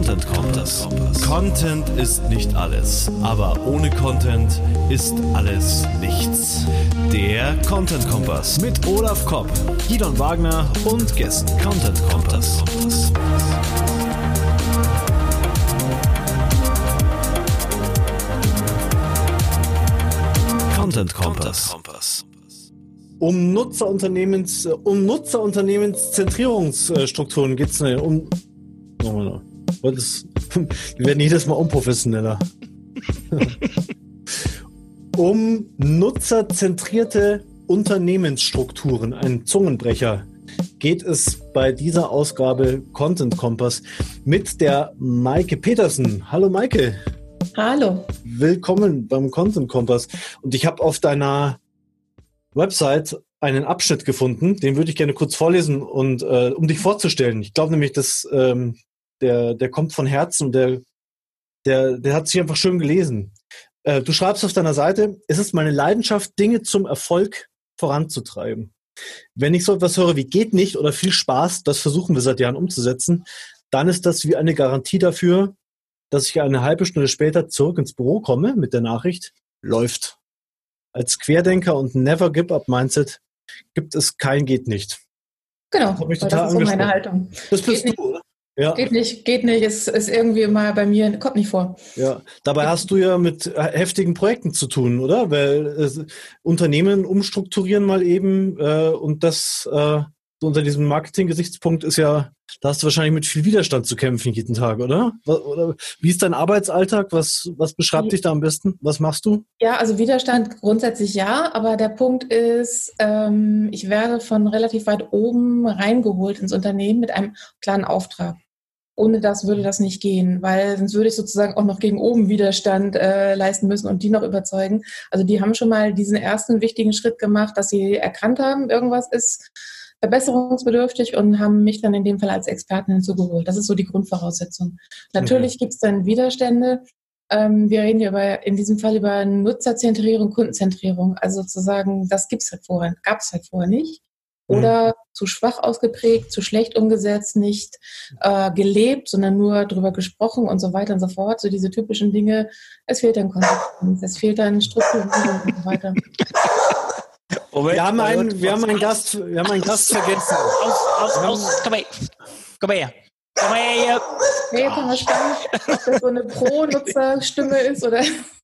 Content Kompass. Content ist nicht alles, aber ohne Content ist alles nichts. Der Content Kompass mit Olaf Kopp, Gidon Wagner und Gästen. Content Kompass. Content Kompass. Um Nutzerunternehmens, um Nutzerunternehmenszentrierungsstrukturen geht es um. Das, wir werden jedes Mal unprofessioneller. um nutzerzentrierte Unternehmensstrukturen, ein Zungenbrecher, geht es bei dieser Ausgabe Content Kompass mit der Maike Petersen. Hallo Maike. Hallo. Willkommen beim Content Kompass. Und ich habe auf deiner Website einen Abschnitt gefunden, den würde ich gerne kurz vorlesen und äh, um dich vorzustellen. Ich glaube nämlich, dass ähm, der, der kommt von Herzen und der, der, der hat sich einfach schön gelesen. Äh, du schreibst auf deiner Seite, es ist meine Leidenschaft, Dinge zum Erfolg voranzutreiben. Wenn ich so etwas höre wie geht nicht oder viel Spaß, das versuchen wir seit Jahren umzusetzen, dann ist das wie eine Garantie dafür, dass ich eine halbe Stunde später zurück ins Büro komme mit der Nachricht, läuft. Als Querdenker und Never Give Up Mindset gibt es kein geht nicht. Genau, das, das ist so meine Haltung. Das bist geht du, oder? Ja. Geht nicht, geht nicht, ist, ist irgendwie mal bei mir, kommt nicht vor. Ja, dabei hast du ja mit heftigen Projekten zu tun, oder? Weil äh, Unternehmen umstrukturieren mal eben äh, und das äh, unter diesem Marketing-Gesichtspunkt ist ja, da hast du wahrscheinlich mit viel Widerstand zu kämpfen jeden Tag, oder? Oder wie ist dein Arbeitsalltag? Was, was beschreibt dich da am besten? Was machst du? Ja, also Widerstand grundsätzlich ja, aber der Punkt ist, ähm, ich werde von relativ weit oben reingeholt ins Unternehmen mit einem klaren Auftrag. Ohne das würde das nicht gehen, weil sonst würde ich sozusagen auch noch gegen oben Widerstand äh, leisten müssen und die noch überzeugen. Also die haben schon mal diesen ersten wichtigen Schritt gemacht, dass sie erkannt haben, irgendwas ist verbesserungsbedürftig und haben mich dann in dem Fall als Expertin hinzugeholt. Das ist so die Grundvoraussetzung. Natürlich okay. gibt es dann Widerstände. Ähm, wir reden hier über, in diesem Fall über Nutzerzentrierung, Kundenzentrierung. Also sozusagen, das gibt's halt vorher, gab es halt vorher nicht. Oder mhm. zu schwach ausgeprägt, zu schlecht umgesetzt, nicht äh, gelebt, sondern nur darüber gesprochen und so weiter und so fort. So diese typischen Dinge. Es fehlt dann Konsequenz, es fehlt dann Strukturierung und so weiter. Moment, wir haben einen, wir haben einen Gast, wir haben einen Gast vergessen. Aus, aus, aus, komm her. Komm her. Komm her. Nee, haben wir spannend, ob das so eine Pro-Nutzer-Stimme ist oder.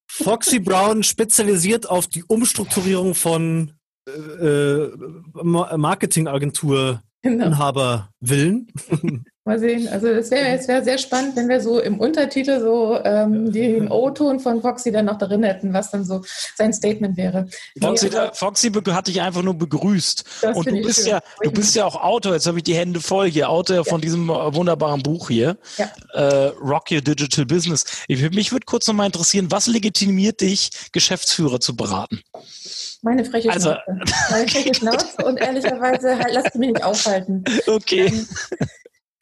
Foxy Brown spezialisiert auf die Umstrukturierung von äh, äh Marketingagentur. Inhaber Willen. Mal sehen. Also es wäre es wär sehr spannend, wenn wir so im Untertitel so ähm, den O-Ton von Foxy dann noch drin hätten, was dann so sein Statement wäre. Foxy, nee, Foxy hat dich einfach nur begrüßt. Und du bist schön. ja, du bist ja auch Autor. Jetzt habe ich die Hände voll hier. Autor ja. von diesem äh, wunderbaren Buch hier. Ja. Äh, Rock Your Digital Business. Ich, mich würde kurz noch mal interessieren, was legitimiert dich, Geschäftsführer zu beraten? Meine freche also, Schnauze. Meine freche Schnauze und ehrlicherweise halt, lasst mich nicht aufhalten. Okay. Ähm,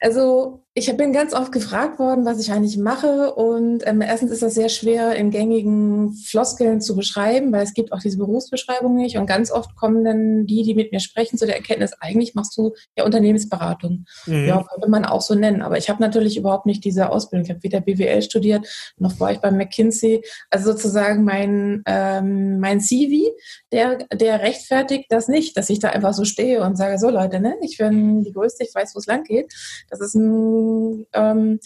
also ich bin ganz oft gefragt worden, was ich eigentlich mache. Und ähm, erstens ist das sehr schwer in gängigen Floskeln zu beschreiben, weil es gibt auch diese Berufsbeschreibung nicht. Und ganz oft kommen dann die, die mit mir sprechen, zu der Erkenntnis, eigentlich machst du ja Unternehmensberatung. Mhm. Ja, könnte man auch so nennen. Aber ich habe natürlich überhaupt nicht diese Ausbildung. Ich habe weder BWL studiert, noch war ich bei McKinsey. Also sozusagen mein, ähm, mein CV, der, der rechtfertigt das nicht, dass ich da einfach so stehe und sage, so Leute, ne, ich bin die Größte, ich weiß, wo es lang geht. Das ist ein ähm,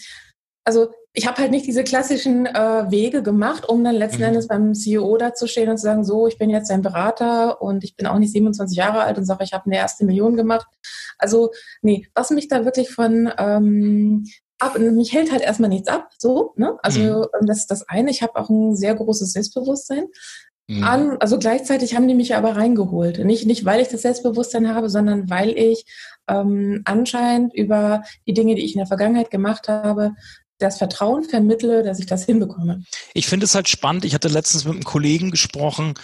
also ich habe halt nicht diese klassischen äh, Wege gemacht, um dann letzten mhm. Endes beim CEO da zu stehen und zu sagen, so, ich bin jetzt ein Berater und ich bin auch nicht 27 Jahre alt und sage, ich habe eine erste Million gemacht. Also, nee, was mich da wirklich von ähm, ab, mich hält halt erstmal nichts ab, so, ne? Also mhm. das ist das eine. Ich habe auch ein sehr großes Selbstbewusstsein. Mhm. An, also gleichzeitig haben die mich aber reingeholt. Nicht, nicht, weil ich das Selbstbewusstsein habe, sondern weil ich ähm, anscheinend über die Dinge, die ich in der Vergangenheit gemacht habe, das Vertrauen vermittle, dass ich das hinbekomme. Ich finde es halt spannend. Ich hatte letztens mit einem Kollegen gesprochen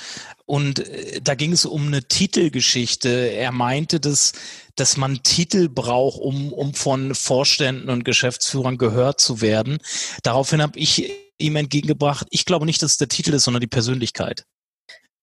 und äh, da ging es um eine Titelgeschichte. Er meinte, dass, dass man Titel braucht, um, um von Vorständen und Geschäftsführern gehört zu werden. Daraufhin habe ich ihm entgegengebracht, ich glaube nicht, dass es der Titel ist, sondern die Persönlichkeit.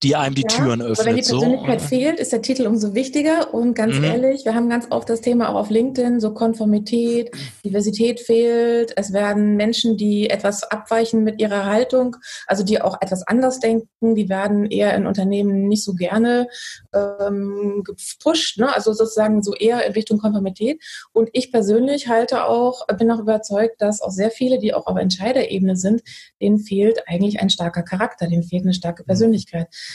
Die einem die ja, Türen öffnet. Aber wenn die Persönlichkeit so. fehlt, ist der Titel umso wichtiger. Und ganz mhm. ehrlich, wir haben ganz oft das Thema auch auf LinkedIn, so Konformität, Diversität fehlt. Es werden Menschen, die etwas abweichen mit ihrer Haltung, also die auch etwas anders denken, die werden eher in Unternehmen nicht so gerne ähm, gepusht, ne? also sozusagen so eher in Richtung Konformität. Und ich persönlich halte auch, bin auch überzeugt, dass auch sehr viele, die auch auf Entscheiderebene sind, denen fehlt eigentlich ein starker Charakter, denen fehlt eine starke Persönlichkeit. Mhm.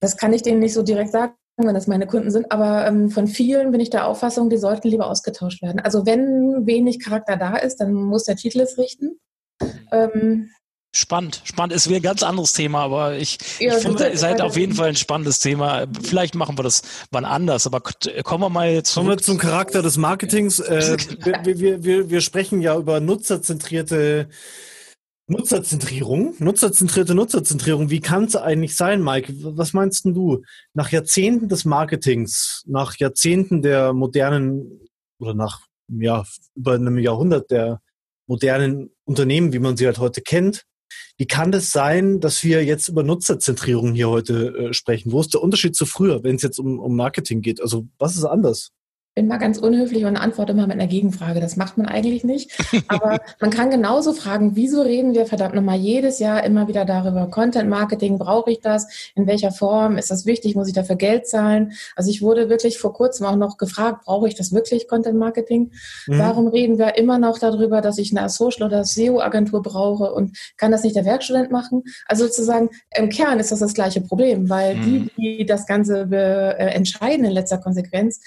Das kann ich denen nicht so direkt sagen, wenn das meine Kunden sind, aber ähm, von vielen bin ich der Auffassung, die sollten lieber ausgetauscht werden. Also wenn wenig Charakter da ist, dann muss der Titel es richten. Ähm, Spannend, spannend. Es wäre ein ganz anderes Thema, aber ich, ja, ich finde, ihr seid auf jeden Fall ein spannendes Thema. Vielleicht machen wir das wann anders, aber kommen wir mal jetzt Kommen wir zum Charakter des Marketings. Äh, wir, wir, wir, wir sprechen ja über nutzerzentrierte Nutzerzentrierung, nutzerzentrierte Nutzerzentrierung. Wie kann es eigentlich sein, Mike? Was meinst du? Nach Jahrzehnten des Marketings, nach Jahrzehnten der modernen oder nach ja, über einem Jahrhundert der modernen Unternehmen, wie man sie halt heute kennt, wie kann das sein, dass wir jetzt über Nutzerzentrierung hier heute äh, sprechen? Wo ist der Unterschied zu früher, wenn es jetzt um, um Marketing geht? Also was ist anders? Bin mal ganz unhöflich und antworte immer mit einer Gegenfrage. Das macht man eigentlich nicht. Aber man kann genauso fragen, wieso reden wir verdammt nochmal jedes Jahr immer wieder darüber? Content Marketing, brauche ich das? In welcher Form? Ist das wichtig? Muss ich dafür Geld zahlen? Also ich wurde wirklich vor kurzem auch noch gefragt, brauche ich das wirklich, Content Marketing? Mhm. Warum reden wir immer noch darüber, dass ich eine Social- oder SEO-Agentur brauche und kann das nicht der Werkstudent machen? Also sozusagen im Kern ist das das gleiche Problem, weil mhm. die, die das Ganze äh, entscheiden in letzter Konsequenz,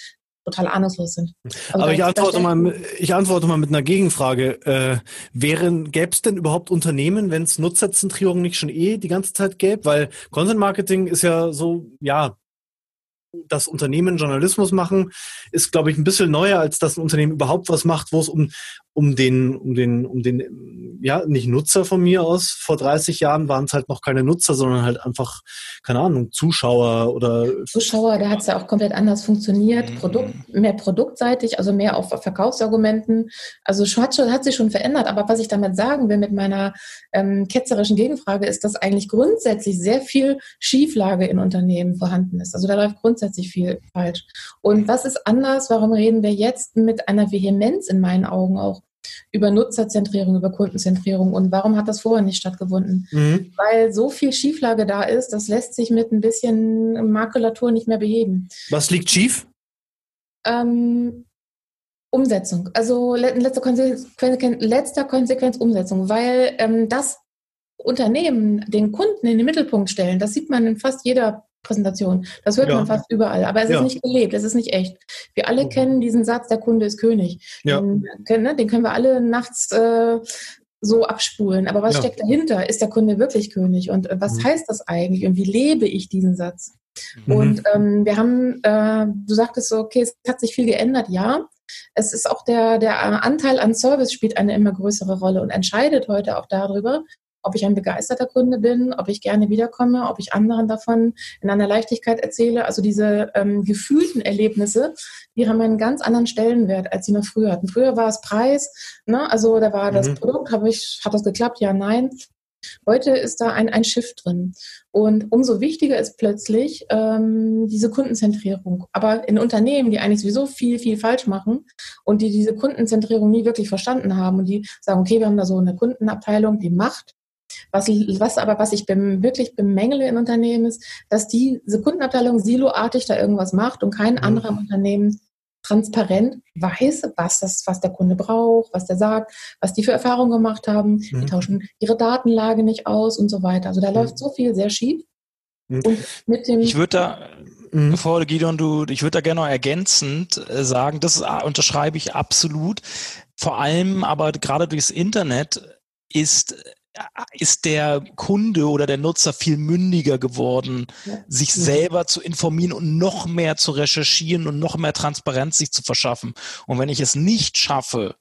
total ahnungslos sind. Also Aber ich antworte, mal, ich antworte mal mit einer Gegenfrage. Äh, wären, gäbe es denn überhaupt Unternehmen, wenn es Nutzerzentrierung nicht schon eh die ganze Zeit gäbe? Weil Content Marketing ist ja so, ja, das Unternehmen Journalismus machen, ist, glaube ich, ein bisschen neuer, als dass ein Unternehmen überhaupt was macht, wo es um, um den, um den, um den, ja, nicht Nutzer von mir aus. Vor 30 Jahren waren es halt noch keine Nutzer, sondern halt einfach, keine Ahnung, Zuschauer oder. Zuschauer, da hat es ja auch komplett anders funktioniert. Mhm. Produkt, mehr produktseitig, also mehr auf Verkaufsargumenten. Also hat, schon, hat sich schon verändert. Aber was ich damit sagen will mit meiner ähm, ketzerischen Gegenfrage ist, dass eigentlich grundsätzlich sehr viel Schieflage in Unternehmen vorhanden ist. Also da läuft grundsätzlich viel falsch. Und was ist anders? Warum reden wir jetzt mit einer Vehemenz in meinen Augen auch über Nutzerzentrierung, über Kundenzentrierung und warum hat das vorher nicht stattgefunden? Mhm. Weil so viel Schieflage da ist, das lässt sich mit ein bisschen Makulatur nicht mehr beheben. Was liegt schief? Ähm, Umsetzung. Also letzter Konsequenz, letzter Konsequenz Umsetzung, weil ähm, das Unternehmen den Kunden in den Mittelpunkt stellen, das sieht man in fast jeder Präsentation. Das hört ja. man fast überall, aber es ja. ist nicht gelebt, es ist nicht echt. Wir alle okay. kennen diesen Satz, der Kunde ist König. Ja. Den, ne, den können wir alle nachts äh, so abspulen. Aber was ja. steckt dahinter? Ist der Kunde wirklich König? Und äh, was mhm. heißt das eigentlich? Und wie lebe ich diesen Satz? Mhm. Und ähm, wir haben, äh, du sagtest so, okay, es hat sich viel geändert, ja. Es ist auch der, der Anteil an Service spielt eine immer größere Rolle und entscheidet heute auch darüber, ob ich ein begeisterter Kunde bin, ob ich gerne wiederkomme, ob ich anderen davon in einer Leichtigkeit erzähle. Also diese ähm, gefühlten Erlebnisse, die haben einen ganz anderen Stellenwert, als sie noch früher hatten. Früher war es Preis, ne? also da war mhm. das Produkt, habe ich, hat das geklappt? Ja, nein. Heute ist da ein, ein Shift drin. Und umso wichtiger ist plötzlich ähm, diese Kundenzentrierung. Aber in Unternehmen, die eigentlich sowieso viel, viel falsch machen und die diese Kundenzentrierung nie wirklich verstanden haben und die sagen, okay, wir haben da so eine Kundenabteilung, die macht was, was aber, was ich bem, wirklich bemängele in Unternehmen ist, dass die, diese Kundenabteilung siloartig da irgendwas macht und kein mhm. anderer im Unternehmen transparent weiß, was das, was der Kunde braucht, was der sagt, was die für Erfahrungen gemacht haben. Mhm. Die tauschen ihre Datenlage nicht aus und so weiter. Also da mhm. läuft so viel sehr schief. Mhm. Und mit dem ich würde da, mhm. bevor Gideon, du, ich würde da gerne noch ergänzend äh, sagen, das ah, unterschreibe ich absolut. Vor allem aber gerade durchs Internet ist ist der Kunde oder der Nutzer viel mündiger geworden, ja. sich mhm. selber zu informieren und noch mehr zu recherchieren und noch mehr Transparenz sich zu verschaffen. Und wenn ich es nicht schaffe,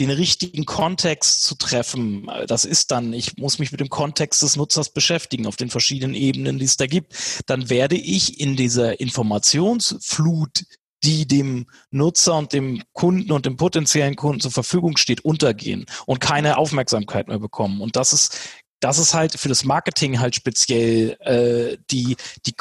den richtigen Kontext zu treffen, das ist dann, ich muss mich mit dem Kontext des Nutzers beschäftigen auf den verschiedenen Ebenen, die es da gibt, dann werde ich in dieser Informationsflut, die dem Nutzer und dem Kunden und dem potenziellen Kunden zur Verfügung steht, untergehen und keine Aufmerksamkeit mehr bekommen. Und das ist das ist halt für das Marketing halt speziell äh, die, die,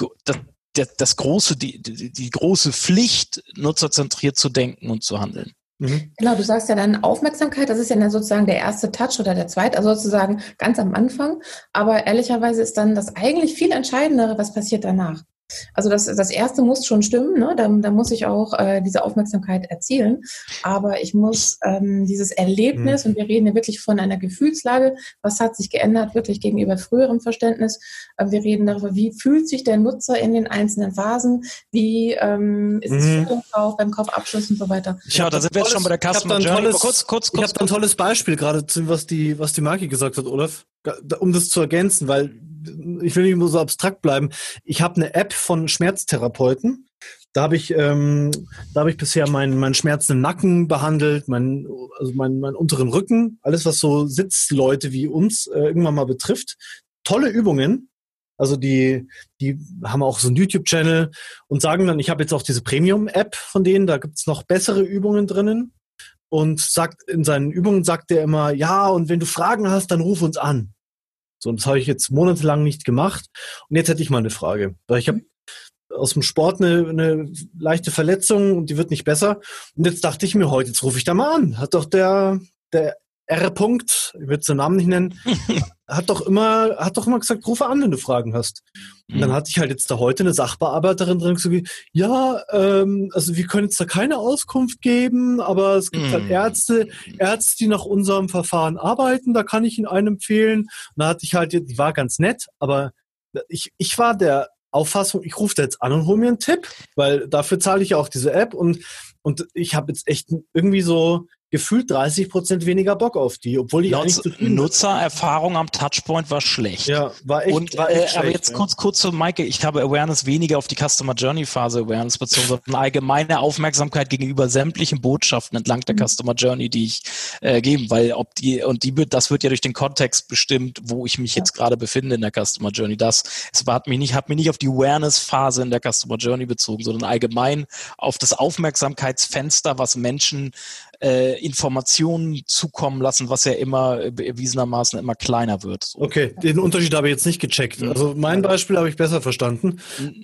das, das, große, die, die, die große Pflicht, nutzerzentriert zu denken und zu handeln. Mhm. Genau, du sagst ja dann Aufmerksamkeit, das ist ja dann sozusagen der erste Touch oder der zweite, also sozusagen ganz am Anfang. Aber ehrlicherweise ist dann das eigentlich viel entscheidendere, was passiert danach. Also das, das erste muss schon stimmen, ne? da, da muss ich auch äh, diese Aufmerksamkeit erzielen. Aber ich muss ähm, dieses Erlebnis, mhm. und wir reden ja wirklich von einer Gefühlslage, was hat sich geändert, wirklich gegenüber früherem Verständnis. Äh, wir reden darüber, wie fühlt sich der Nutzer in den einzelnen Phasen, wie ähm, ist mhm. es Kauf, beim Kaufabschluss und so weiter. Ja, da sind wir jetzt schon bei der Customer Journey. Tolles, kurz, kurz, kurz, ich habe ein tolles Beispiel gerade, was die, was die Marke gesagt hat, Olaf, um das zu ergänzen, weil ich will nicht nur so abstrakt bleiben. Ich habe eine App von Schmerztherapeuten. Da habe ich, ähm, da habe ich bisher meinen, meinen schmerzenden Nacken behandelt, meinen, also meinen, meinen unteren Rücken, alles was so Sitzleute wie uns äh, irgendwann mal betrifft. Tolle Übungen. Also die, die haben auch so einen YouTube-Channel und sagen dann, ich habe jetzt auch diese Premium-App von denen, da gibt's noch bessere Übungen drinnen. Und sagt in seinen Übungen sagt er immer, ja, und wenn du Fragen hast, dann ruf uns an. So, und das habe ich jetzt monatelang nicht gemacht. Und jetzt hätte ich mal eine Frage. Weil ich habe aus dem Sport eine, eine leichte Verletzung und die wird nicht besser. Und jetzt dachte ich mir heute, jetzt rufe ich da mal an. Hat doch der, der R. -Punkt, ich würde den Namen nicht nennen, hat doch immer, hat doch immer gesagt, rufe an, wenn du Fragen hast. Und dann mhm. hatte ich halt jetzt da heute eine Sachbearbeiterin drin, so wie, ja, ähm, also wir können jetzt da keine Auskunft geben, aber es gibt halt mhm. Ärzte, Ärzte, die nach unserem Verfahren arbeiten, da kann ich Ihnen einen empfehlen. Und da hatte ich halt, die war ganz nett, aber ich, ich war der Auffassung, ich rufe da jetzt an und hole mir einen Tipp, weil dafür zahle ich ja auch diese App und, und ich habe jetzt echt irgendwie so, gefühlt 30 Prozent weniger Bock auf die, obwohl die Nutz, eigentlich Nutzererfahrung am Touchpoint war schlecht. Ja, war echt, Und, war echt äh, schlecht, aber jetzt ja. kurz, kurz zu Maike. Ich habe Awareness weniger auf die Customer Journey Phase Awareness bezogen, sondern allgemeine Aufmerksamkeit gegenüber sämtlichen Botschaften entlang der mhm. Customer Journey, die ich äh, gebe, weil ob die, und die, das wird ja durch den Kontext bestimmt, wo ich mich jetzt gerade befinde in der Customer Journey. Das, es hat mich nicht, hat mich nicht auf die Awareness Phase in der Customer Journey bezogen, sondern allgemein auf das Aufmerksamkeitsfenster, was Menschen äh, Informationen zukommen lassen, was ja immer erwiesenermaßen immer kleiner wird. So. Okay, den Unterschied habe ich jetzt nicht gecheckt. Also mein Beispiel habe ich besser verstanden.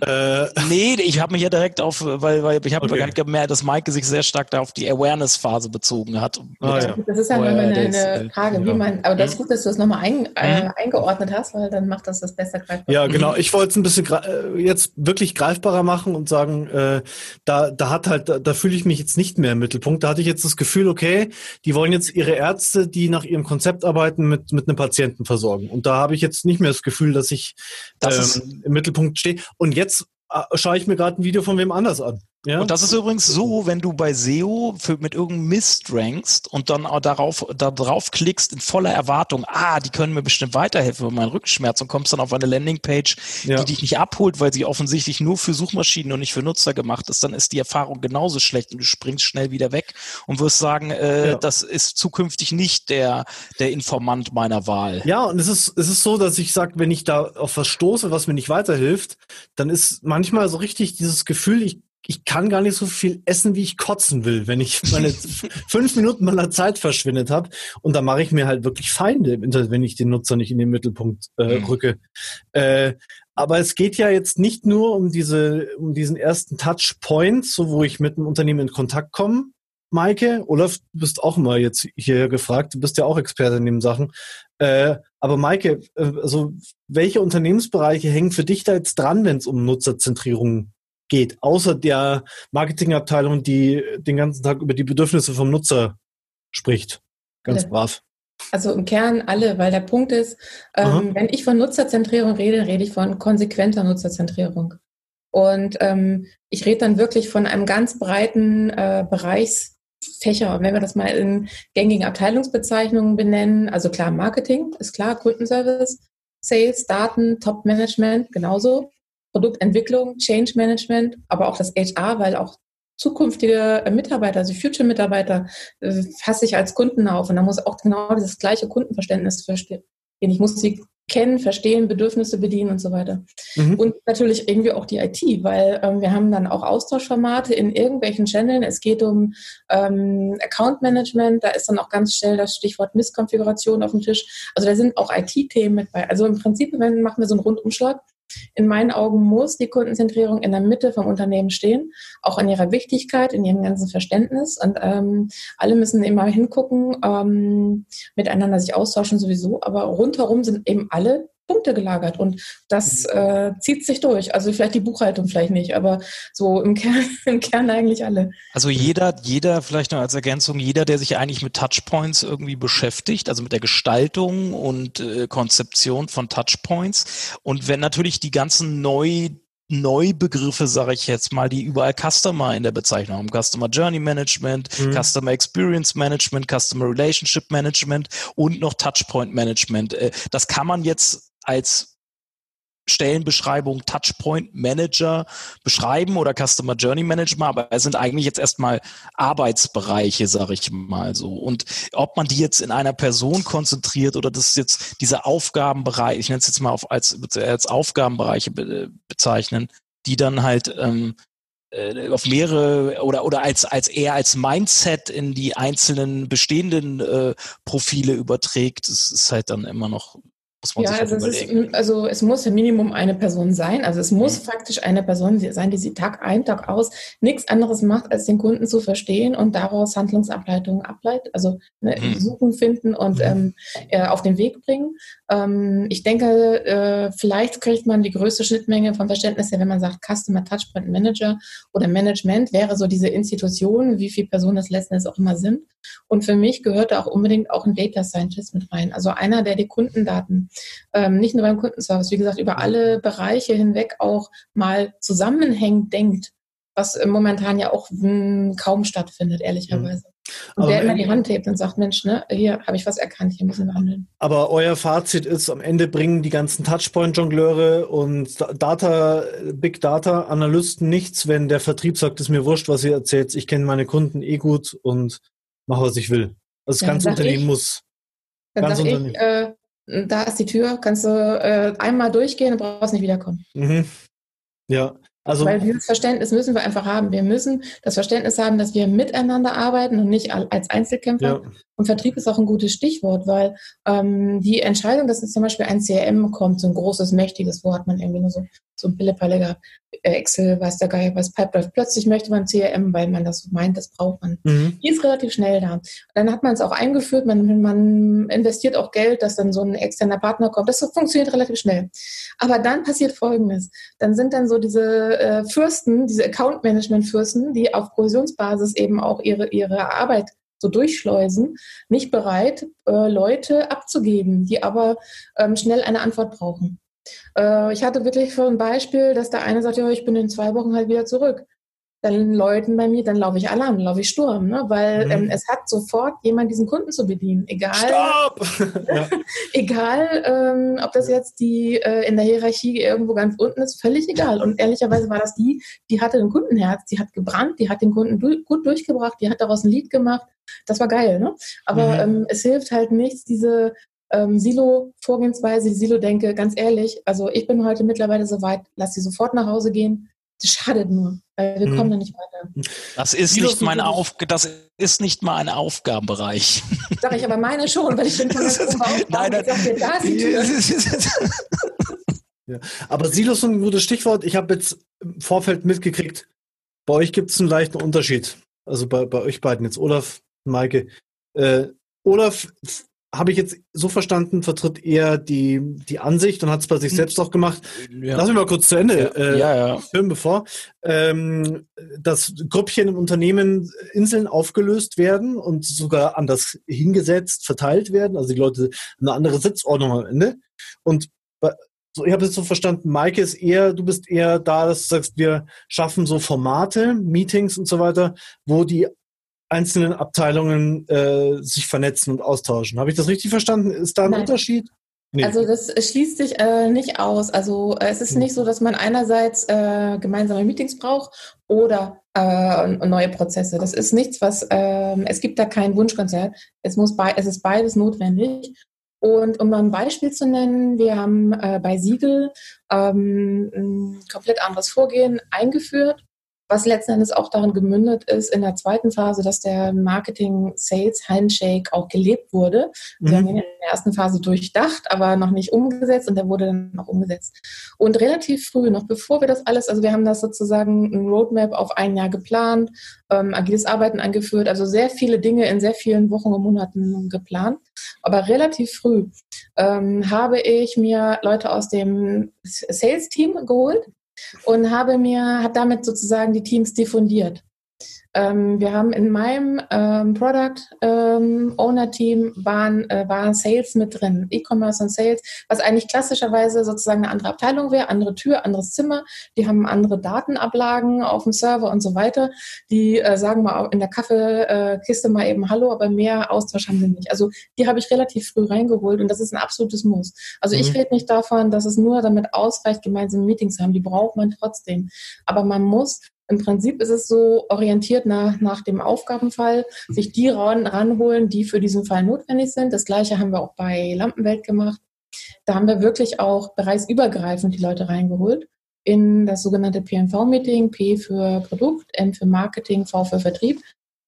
Äh, nee, ich habe mich ja direkt auf, weil, weil ich habe okay. gemerkt, dass Maike sich sehr stark da auf die Awareness-Phase bezogen hat. Ah, ja. Das ist ja nochmal eine, eine Frage, wie man, aber das ist gut, dass du das nochmal ein, äh, mhm. eingeordnet hast, weil dann macht das das besser greifbar. Ja, genau. Ich wollte es ein bisschen äh, jetzt wirklich greifbarer machen und sagen, äh, da, da hat halt, da, da fühle ich mich jetzt nicht mehr im Mittelpunkt. Da hatte ich jetzt das Gefühl, Gefühl, okay, die wollen jetzt ihre Ärzte, die nach ihrem Konzept arbeiten, mit, mit einem Patienten versorgen. Und da habe ich jetzt nicht mehr das Gefühl, dass ich das ähm, im Mittelpunkt stehe. Und jetzt äh, schaue ich mir gerade ein Video von wem anders an. Ja? Und das ist übrigens so, wenn du bei SEO für, mit irgendeinem Mist rankst und dann auch darauf, darauf klickst in voller Erwartung, ah, die können mir bestimmt weiterhelfen bei meinem Rückenschmerz und kommst dann auf eine Landingpage, ja. die dich nicht abholt, weil sie offensichtlich nur für Suchmaschinen und nicht für Nutzer gemacht ist, dann ist die Erfahrung genauso schlecht und du springst schnell wieder weg und wirst sagen, äh, ja. das ist zukünftig nicht der, der Informant meiner Wahl. Ja, und es ist, es ist so, dass ich sage, wenn ich da auf was stoße, was mir nicht weiterhilft, dann ist manchmal so richtig dieses Gefühl, ich ich kann gar nicht so viel essen, wie ich kotzen will, wenn ich meine fünf Minuten meiner Zeit verschwindet habe. Und da mache ich mir halt wirklich Feinde im Internet, wenn ich den Nutzer nicht in den Mittelpunkt äh, mhm. rücke. Äh, aber es geht ja jetzt nicht nur um diese, um diesen ersten Touchpoint, so wo ich mit einem Unternehmen in Kontakt komme. Maike, Olaf, du bist auch mal jetzt hier gefragt. Du bist ja auch Experte in den Sachen. Äh, aber Maike, äh, also welche Unternehmensbereiche hängen für dich da jetzt dran, wenn es um Nutzerzentrierung geht, außer der Marketingabteilung, die den ganzen Tag über die Bedürfnisse vom Nutzer spricht. Ganz ja. brav. Also im Kern alle, weil der Punkt ist, ähm, wenn ich von Nutzerzentrierung rede, rede ich von konsequenter Nutzerzentrierung. Und ähm, ich rede dann wirklich von einem ganz breiten äh, Bereichsfächer. Und wenn wir das mal in gängigen Abteilungsbezeichnungen benennen, also klar, Marketing ist klar, Kundenservice, Sales, Daten, Top-Management genauso. Produktentwicklung, Change Management, aber auch das HR, weil auch zukünftige Mitarbeiter, also Future-Mitarbeiter, äh, fasse ich als Kunden auf und da muss auch genau dieses gleiche Kundenverständnis Ich muss sie kennen, verstehen, Bedürfnisse bedienen und so weiter. Mhm. Und natürlich irgendwie auch die IT, weil ähm, wir haben dann auch Austauschformate in irgendwelchen Channeln. Es geht um ähm, Account Management, da ist dann auch ganz schnell das Stichwort Misskonfiguration auf dem Tisch. Also da sind auch IT-Themen mit bei. Also im Prinzip wenn, machen wir so einen Rundumschlag in meinen Augen muss die Kundenzentrierung in der Mitte vom Unternehmen stehen, auch in ihrer Wichtigkeit, in ihrem ganzen Verständnis. Und ähm, alle müssen immer hingucken, ähm, miteinander sich austauschen sowieso. Aber rundherum sind eben alle Punkte gelagert und das mhm. äh, zieht sich durch. Also vielleicht die Buchhaltung vielleicht nicht, aber so im Kern, im Kern eigentlich alle. Also jeder, jeder, vielleicht noch als Ergänzung, jeder, der sich eigentlich mit Touchpoints irgendwie beschäftigt, also mit der Gestaltung und äh, Konzeption von Touchpoints und wenn natürlich die ganzen neu Neubegriffe, sage ich jetzt mal, die überall Customer in der Bezeichnung haben. Customer Journey Management, mhm. Customer Experience Management, Customer Relationship Management und noch Touchpoint Management. Äh, das kann man jetzt als Stellenbeschreibung Touchpoint Manager beschreiben oder Customer Journey Manager, aber es sind eigentlich jetzt erstmal Arbeitsbereiche, sage ich mal so. Und ob man die jetzt in einer Person konzentriert oder das jetzt diese Aufgabenbereiche, ich nenne es jetzt mal auf, als, als Aufgabenbereiche be, bezeichnen, die dann halt ähm, äh, auf mehrere oder oder als als eher als Mindset in die einzelnen bestehenden äh, Profile überträgt, das ist halt dann immer noch muss man ja, sich also überlegen. Es ist, also es muss im Minimum eine Person sein. Also es muss mhm. faktisch eine Person sein, die sie Tag ein, Tag aus nichts anderes macht, als den Kunden zu verstehen und daraus Handlungsableitungen ableitet, also ne, mhm. suchen, finden und mhm. ähm, äh, auf den Weg bringen. Ähm, ich denke, äh, vielleicht kriegt man die größte Schnittmenge vom Verständnis her, wenn man sagt Customer Touchpoint Manager oder Management wäre so diese Institution, wie viele Personen das letzten Endes auch immer sind. Und für mich gehört da auch unbedingt auch ein Data Scientist mit rein. Also einer, der die Kundendaten ähm, nicht nur beim Kundenservice, wie gesagt, über alle Bereiche hinweg auch mal zusammenhängend denkt, was momentan ja auch mh, hm, kaum stattfindet, ehrlicherweise. Mhm. Und aber wer immer die Hand hebt und sagt, Mensch, ne, hier habe ich was erkannt, hier müssen wir handeln. Aber euer Fazit ist, am Ende bringen die ganzen Touchpoint-Jongleure und Data, Big Data-Analysten nichts, wenn der Vertrieb sagt, es ist mir wurscht, was ihr erzählt, ich kenne meine Kunden eh gut und mache, was ich will. Also das ja, ganze Unternehmen ich, muss. Dann sag ich, äh, da ist die Tür, kannst du äh, einmal durchgehen und brauchst nicht wiederkommen. Mhm. Ja, also, Weil dieses Verständnis müssen wir einfach haben. Wir müssen das Verständnis haben, dass wir miteinander arbeiten und nicht als Einzelkämpfer. Ja. Und Vertrieb ist auch ein gutes Stichwort, weil ähm, die Entscheidung, dass jetzt zum Beispiel ein CRM kommt, so ein großes, mächtiges Wort, man irgendwie nur so, so ein Pillepalle gehabt, Excel, weiß der Geier, was Pipedrive. Plötzlich möchte man CRM, weil man das meint, das braucht man. Mhm. Die ist relativ schnell da. Dann hat man es auch eingeführt, man, man investiert auch Geld, dass dann so ein externer Partner kommt. Das funktioniert relativ schnell. Aber dann passiert Folgendes. Dann sind dann so diese äh, Fürsten, diese Account-Management-Fürsten, die auf Provisionsbasis eben auch ihre, ihre Arbeit so durchschleusen, nicht bereit, äh, Leute abzugeben, die aber ähm, schnell eine Antwort brauchen. Äh, ich hatte wirklich für ein Beispiel, dass der eine sagt, ja, ich bin in zwei Wochen halt wieder zurück dann läuten bei mir, dann laufe ich Alarm, laufe ich Sturm, ne? weil mhm. ähm, es hat sofort jemand diesen Kunden zu bedienen, egal, egal, ähm, ob das jetzt die äh, in der Hierarchie irgendwo ganz unten ist, völlig egal. Und ehrlicherweise war das die, die hatte ein Kundenherz, die hat gebrannt, die hat den Kunden du gut durchgebracht, die hat daraus ein Lied gemacht. Das war geil, ne? Aber mhm. ähm, es hilft halt nichts, diese ähm, Silo-Vorgehensweise, die Silo-Denke, ganz ehrlich, also ich bin heute mittlerweile so weit, lass sie sofort nach Hause gehen, das schadet nur, weil wir hm. kommen da nicht weiter. Das ist nicht mein Auf, das ist nicht mal ein Aufgabenbereich. Sag ich aber meine schon, weil ich bin von der Nein, nein. Sag, da ist die Tür. ja. Aber Silos ist ein gutes Stichwort. Ich habe jetzt im Vorfeld mitgekriegt, bei euch gibt es einen leichten Unterschied. Also bei, bei euch beiden jetzt, Olaf, Maike. Äh, Olaf habe ich jetzt so verstanden, vertritt eher die, die Ansicht und hat es bei sich hm. selbst auch gemacht. Ja. Lass mich mal kurz zu Ende ja, äh, ja, ja. führen, bevor. Ähm, dass Grüppchen im Unternehmen Inseln aufgelöst werden und sogar anders hingesetzt, verteilt werden. Also die Leute eine andere Sitzordnung am Ende. Und so, ich habe es so verstanden, Maike ist eher, du bist eher da, dass du sagst, wir schaffen so Formate, Meetings und so weiter, wo die einzelnen Abteilungen äh, sich vernetzen und austauschen. Habe ich das richtig verstanden? Ist da ein Nein. Unterschied? Nee. Also das schließt sich äh, nicht aus. Also äh, es ist hm. nicht so, dass man einerseits äh, gemeinsame Meetings braucht oder äh, neue Prozesse. Das ist nichts, was ähm, es gibt da kein Wunschkonzert. Es muss es ist beides notwendig. Und um mal ein Beispiel zu nennen, wir haben äh, bei Siegel ähm, ein komplett anderes Vorgehen eingeführt was letzten Endes auch darin gemündet ist, in der zweiten Phase, dass der Marketing-Sales-Handshake auch gelebt wurde. Mhm. Wir haben ihn in der ersten Phase durchdacht, aber noch nicht umgesetzt und der wurde dann noch umgesetzt. Und relativ früh, noch bevor wir das alles, also wir haben das sozusagen ein Roadmap auf ein Jahr geplant, ähm, agiles Arbeiten eingeführt, also sehr viele Dinge in sehr vielen Wochen und Monaten geplant. Aber relativ früh ähm, habe ich mir Leute aus dem Sales-Team geholt, und habe mir, habe damit sozusagen die Teams diffundiert. Ähm, wir haben in meinem ähm, Product ähm, Owner Team waren, äh, waren Sales mit drin, E-Commerce und Sales, was eigentlich klassischerweise sozusagen eine andere Abteilung wäre, andere Tür, anderes Zimmer. Die haben andere Datenablagen auf dem Server und so weiter. Die äh, sagen mal in der Kaffeekiste mal eben Hallo, aber mehr Austausch haben sie nicht. Also die habe ich relativ früh reingeholt und das ist ein absolutes Muss. Also mhm. ich rede nicht davon, dass es nur damit ausreicht, gemeinsame Meetings zu haben. Die braucht man trotzdem. Aber man muss im Prinzip ist es so orientiert nach, nach dem Aufgabenfall, sich die ran, ranholen, die für diesen Fall notwendig sind. Das gleiche haben wir auch bei Lampenwelt gemacht. Da haben wir wirklich auch bereichsübergreifend die Leute reingeholt in das sogenannte PNV-Meeting, P für Produkt, M für Marketing, V für Vertrieb.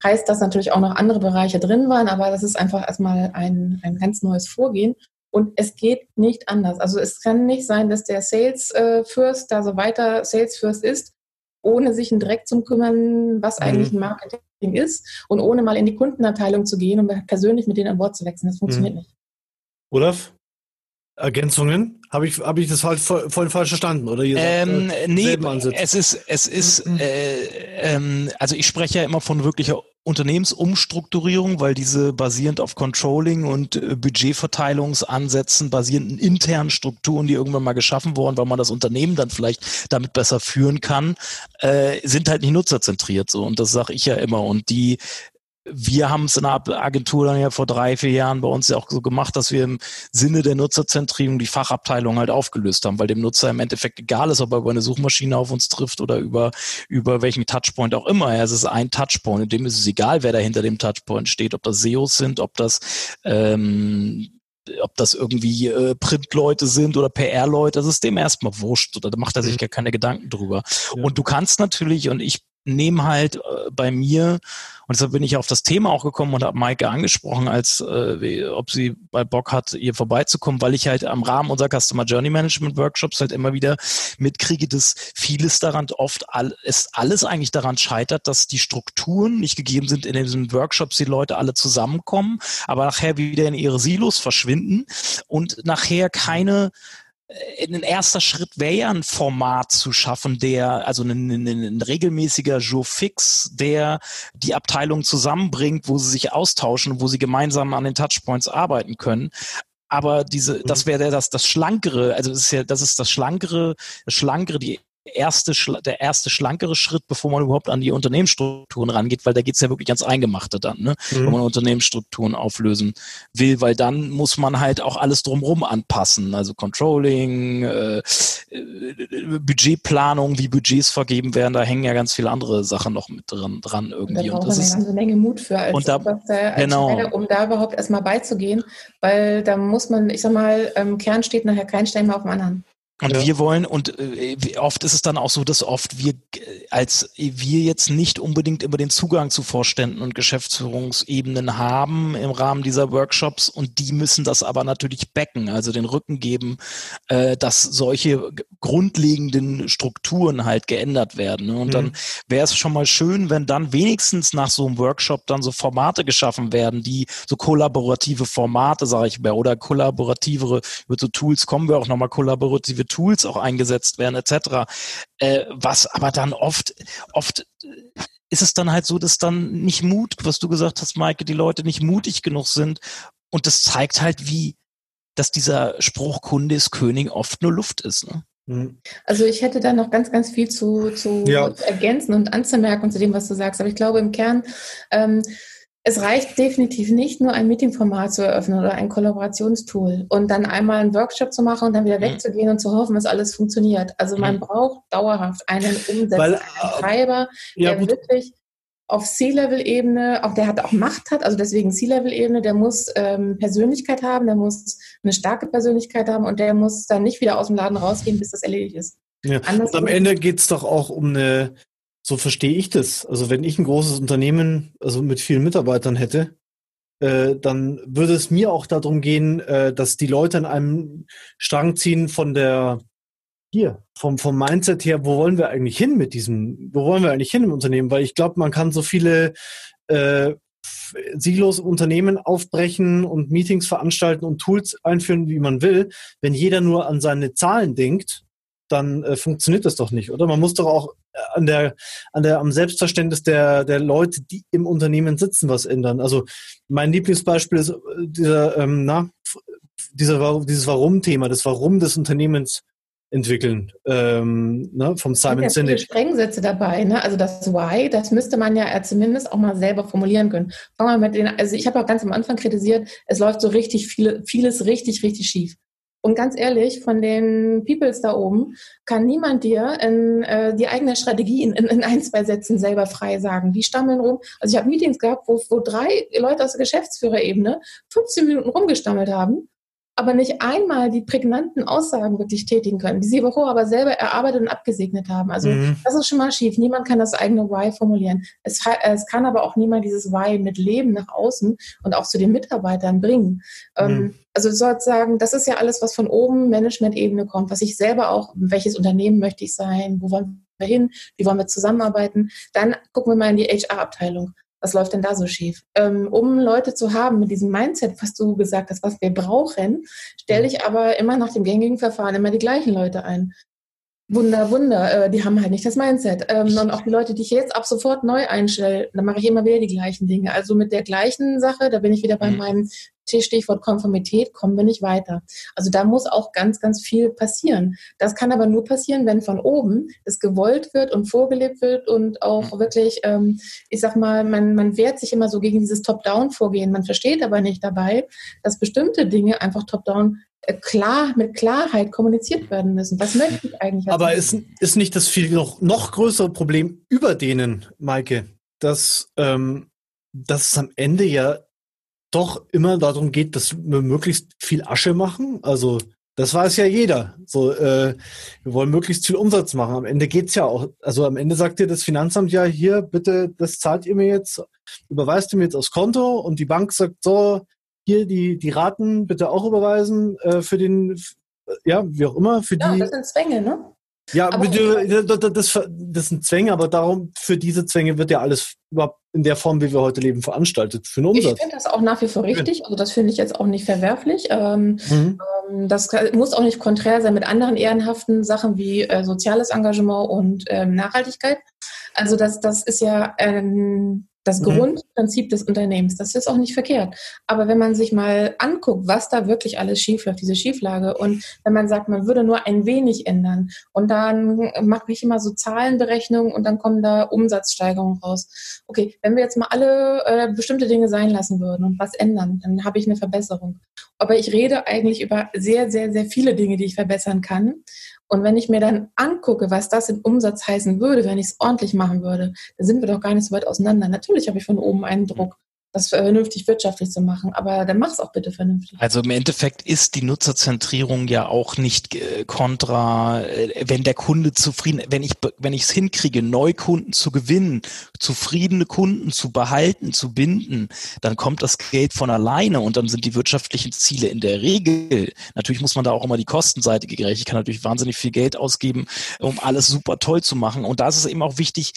Heißt, dass natürlich auch noch andere Bereiche drin waren, aber das ist einfach erstmal ein, ein ganz neues Vorgehen. Und es geht nicht anders. Also es kann nicht sein, dass der Sales äh, First da so weiter Sales First ist ohne sich direkt zu kümmern, was mhm. eigentlich ein Marketing ist und ohne mal in die Kundenabteilung zu gehen und persönlich mit denen an Bord zu wechseln. Das funktioniert mhm. nicht. Olaf? Ergänzungen? Habe ich, hab ich das voll, voll falsch verstanden? Oder ihr ähm, sagt, äh, nee, es ist, es ist, mhm. äh, ähm, also ich spreche ja immer von wirklicher Unternehmensumstrukturierung, weil diese basierend auf Controlling und äh, Budgetverteilungsansätzen basierenden internen Strukturen, die irgendwann mal geschaffen wurden, weil man das Unternehmen dann vielleicht damit besser führen kann, äh, sind halt nicht nutzerzentriert so. Und das sage ich ja immer. Und die wir haben es in der Agentur dann ja vor drei, vier Jahren bei uns ja auch so gemacht, dass wir im Sinne der Nutzerzentrierung die Fachabteilung halt aufgelöst haben, weil dem Nutzer im Endeffekt egal ist, ob er über eine Suchmaschine auf uns trifft oder über, über welchen Touchpoint auch immer. Ja, es ist ein Touchpoint, in dem ist es egal, wer da hinter dem Touchpoint steht, ob das SEOs sind, ob das ähm, ob das irgendwie äh, Printleute sind oder PR-Leute, das ist dem erstmal wurscht oder da macht er sich mhm. gar keine Gedanken drüber. Ja. Und du kannst natürlich, und ich nehme halt äh, bei mir, und deshalb bin ich auf das Thema auch gekommen und habe Maike angesprochen, als äh, ob sie bei Bock hat, hier vorbeizukommen, weil ich halt am Rahmen unserer Customer Journey Management Workshops halt immer wieder mitkriege, dass vieles daran oft all, es alles eigentlich daran scheitert, dass die Strukturen nicht gegeben sind in diesen Workshops, die Leute alle zusammenkommen, aber nachher wieder in ihre Silos verschwinden und nachher keine ein erster Schritt wäre ja ein Format zu schaffen, der, also ein, ein, ein regelmäßiger Jour fix, der die Abteilung zusammenbringt, wo sie sich austauschen, wo sie gemeinsam an den Touchpoints arbeiten können. Aber diese, das mhm. wäre das, das Schlankere, also das ist ja, das ist das Schlankere, das Schlankere, die erste, der erste schlankere Schritt, bevor man überhaupt an die Unternehmensstrukturen rangeht, weil da geht's ja wirklich ans Eingemachte dann, ne? Mhm. wenn man Unternehmensstrukturen auflösen will, weil dann muss man halt auch alles drumherum anpassen, also Controlling, äh, äh, Budgetplanung, wie Budgets vergeben werden, da hängen ja ganz viele andere Sachen noch mit dran, dran irgendwie. Da braucht und das man eine ganze Menge Mut für als, und da, als genau. Schneider, um da überhaupt erstmal beizugehen, weil da muss man, ich sag mal, ähm, Kern steht nachher kein Stein mehr auf dem anderen. Und ja. wir wollen, und äh, oft ist es dann auch so, dass oft wir als wir jetzt nicht unbedingt immer den Zugang zu Vorständen und Geschäftsführungsebenen haben im Rahmen dieser Workshops und die müssen das aber natürlich backen, also den Rücken geben, äh, dass solche grundlegenden Strukturen halt geändert werden. Ne? Und mhm. dann wäre es schon mal schön, wenn dann wenigstens nach so einem Workshop dann so Formate geschaffen werden, die so kollaborative Formate, sage ich mal, oder kollaborativere, über so Tools kommen wir auch nochmal kollaborative Tools auch eingesetzt werden etc. Äh, was aber dann oft, oft ist es dann halt so, dass dann nicht Mut, was du gesagt hast, Maike, die Leute nicht mutig genug sind. Und das zeigt halt, wie, dass dieser Spruch Kunde ist König oft nur Luft ist. Ne? Mhm. Also ich hätte da noch ganz, ganz viel zu, zu ja. ergänzen und anzumerken zu dem, was du sagst. Aber ich glaube im Kern, ähm, es reicht definitiv nicht, nur ein Meetingformat zu eröffnen oder ein Kollaborationstool und dann einmal einen Workshop zu machen und dann wieder mhm. wegzugehen und zu hoffen, dass alles funktioniert. Also man mhm. braucht dauerhaft einen Umsetzer, Weil, einen äh, Treiber, ja, der gut. wirklich auf C-Level-Ebene, auch der hat auch Macht hat, also deswegen C-Level-Ebene, der muss ähm, Persönlichkeit haben, der muss eine starke Persönlichkeit haben und der muss dann nicht wieder aus dem Laden rausgehen, bis das erledigt ist. Ja. Und am Ende geht es doch auch um eine, so verstehe ich das. Also wenn ich ein großes Unternehmen, also mit vielen Mitarbeitern hätte, äh, dann würde es mir auch darum gehen, äh, dass die Leute an einem Strang ziehen von der hier, vom, vom Mindset her, wo wollen wir eigentlich hin mit diesem, wo wollen wir eigentlich hin im Unternehmen? Weil ich glaube, man kann so viele äh, Silos Unternehmen aufbrechen und Meetings veranstalten und Tools einführen, wie man will. Wenn jeder nur an seine Zahlen denkt, dann äh, funktioniert das doch nicht, oder? Man muss doch auch an der, an der, am Selbstverständnis der, der Leute, die im Unternehmen sitzen, was ändern. Also mein Lieblingsbeispiel ist äh, dieser, ähm, na, dieser, dieses Warum-Thema, das Warum des Unternehmens entwickeln ähm, ne, vom Simon ja Sinek. Sprengsätze dabei, ne? Also das Why, das müsste man ja zumindest auch mal selber formulieren können. Fangen wir mit den, also ich habe auch ganz am Anfang kritisiert, es läuft so richtig viele, vieles richtig, richtig schief. Und ganz ehrlich, von den Peoples da oben kann niemand dir in, äh, die eigene Strategie in, in, ein, zwei Sätzen selber frei sagen. Die stammeln rum. Also ich habe Meetings gehabt, wo, wo drei Leute aus der Geschäftsführerebene 15 Minuten rumgestammelt haben aber nicht einmal die prägnanten Aussagen wirklich tätigen können, die sie aber selber erarbeitet und abgesegnet haben. Also mhm. das ist schon mal schief. Niemand kann das eigene Why formulieren. Es, es, kann aber auch niemand dieses Why mit Leben nach außen und auch zu den Mitarbeitern bringen. Ähm, mhm. Ähm, also sozusagen, das ist ja alles, was von oben Management-Ebene kommt, was ich selber auch, welches Unternehmen möchte ich sein, wo wollen wir hin, wie wollen wir zusammenarbeiten. Dann gucken wir mal in die HR-Abteilung was läuft denn da so schief? Ähm, um Leute zu haben mit diesem Mindset, was du gesagt hast, was wir brauchen, stelle ich aber immer nach dem gängigen Verfahren immer die gleichen Leute ein. Wunder, Wunder, äh, die haben halt nicht das Mindset. Ähm, und auch die Leute, die ich jetzt ab sofort neu einstelle, da mache ich immer wieder die gleichen Dinge. Also mit der gleichen Sache, da bin ich wieder bei mhm. meinem Stichwort Konformität, kommen wir nicht weiter. Also da muss auch ganz, ganz viel passieren. Das kann aber nur passieren, wenn von oben es gewollt wird und vorgelebt wird und auch mhm. wirklich, ähm, ich sag mal, man, man wehrt sich immer so gegen dieses Top-Down-Vorgehen. Man versteht aber nicht dabei, dass bestimmte Dinge einfach Top-Down äh, klar, mit Klarheit kommuniziert werden müssen. Was möchte ich eigentlich? Aber ist, ist nicht das viel noch, noch größere Problem über denen, Maike, dass, ähm, dass es am Ende ja doch immer darum geht, dass wir möglichst viel Asche machen. Also das weiß ja jeder. So, äh, wir wollen möglichst viel Umsatz machen. Am Ende geht's ja auch. Also am Ende sagt dir das Finanzamt ja hier, bitte, das zahlt ihr mir jetzt, überweist ihr mir jetzt aufs Konto und die Bank sagt so, hier die die Raten bitte auch überweisen äh, für den, ja wie auch immer für ja, die. das sind Zwänge, ne? Ja, aber das, das, das sind Zwänge, aber darum, für diese Zwänge wird ja alles überhaupt in der Form, wie wir heute leben, veranstaltet, für einen Umsatz. Ich finde das auch nach wie vor richtig, also das finde ich jetzt auch nicht verwerflich. Ähm, mhm. ähm, das muss auch nicht konträr sein mit anderen ehrenhaften Sachen wie äh, soziales Engagement und ähm, Nachhaltigkeit. Also das, das ist ja ähm, das mhm. Grundprinzip des Unternehmens. Das ist auch nicht verkehrt. Aber wenn man sich mal anguckt, was da wirklich alles schiefläuft, diese Schieflage, und wenn man sagt, man würde nur ein wenig ändern und dann mache ich immer so Zahlenberechnungen und dann kommen da Umsatzsteigerungen raus. Okay, wenn wir jetzt mal alle äh, bestimmte Dinge sein lassen würden und was ändern, dann habe ich eine Verbesserung. Aber ich rede eigentlich über sehr, sehr, sehr viele Dinge, die ich verbessern kann. Und wenn ich mir dann angucke, was das in Umsatz heißen würde, wenn ich es ordentlich machen würde, dann sind wir doch gar nicht so weit auseinander. Natürlich habe ich von oben einen Druck das vernünftig wirtschaftlich zu machen. Aber dann mach es auch bitte vernünftig. Also im Endeffekt ist die Nutzerzentrierung ja auch nicht äh, kontra, äh, wenn der Kunde zufrieden, wenn ich wenn ich es hinkriege, Neukunden zu gewinnen, zufriedene Kunden zu behalten, zu binden, dann kommt das Geld von alleine und dann sind die wirtschaftlichen Ziele in der Regel. Natürlich muss man da auch immer die Kostenseite gerecht. Ich kann natürlich wahnsinnig viel Geld ausgeben, um alles super toll zu machen. Und da ist es eben auch wichtig,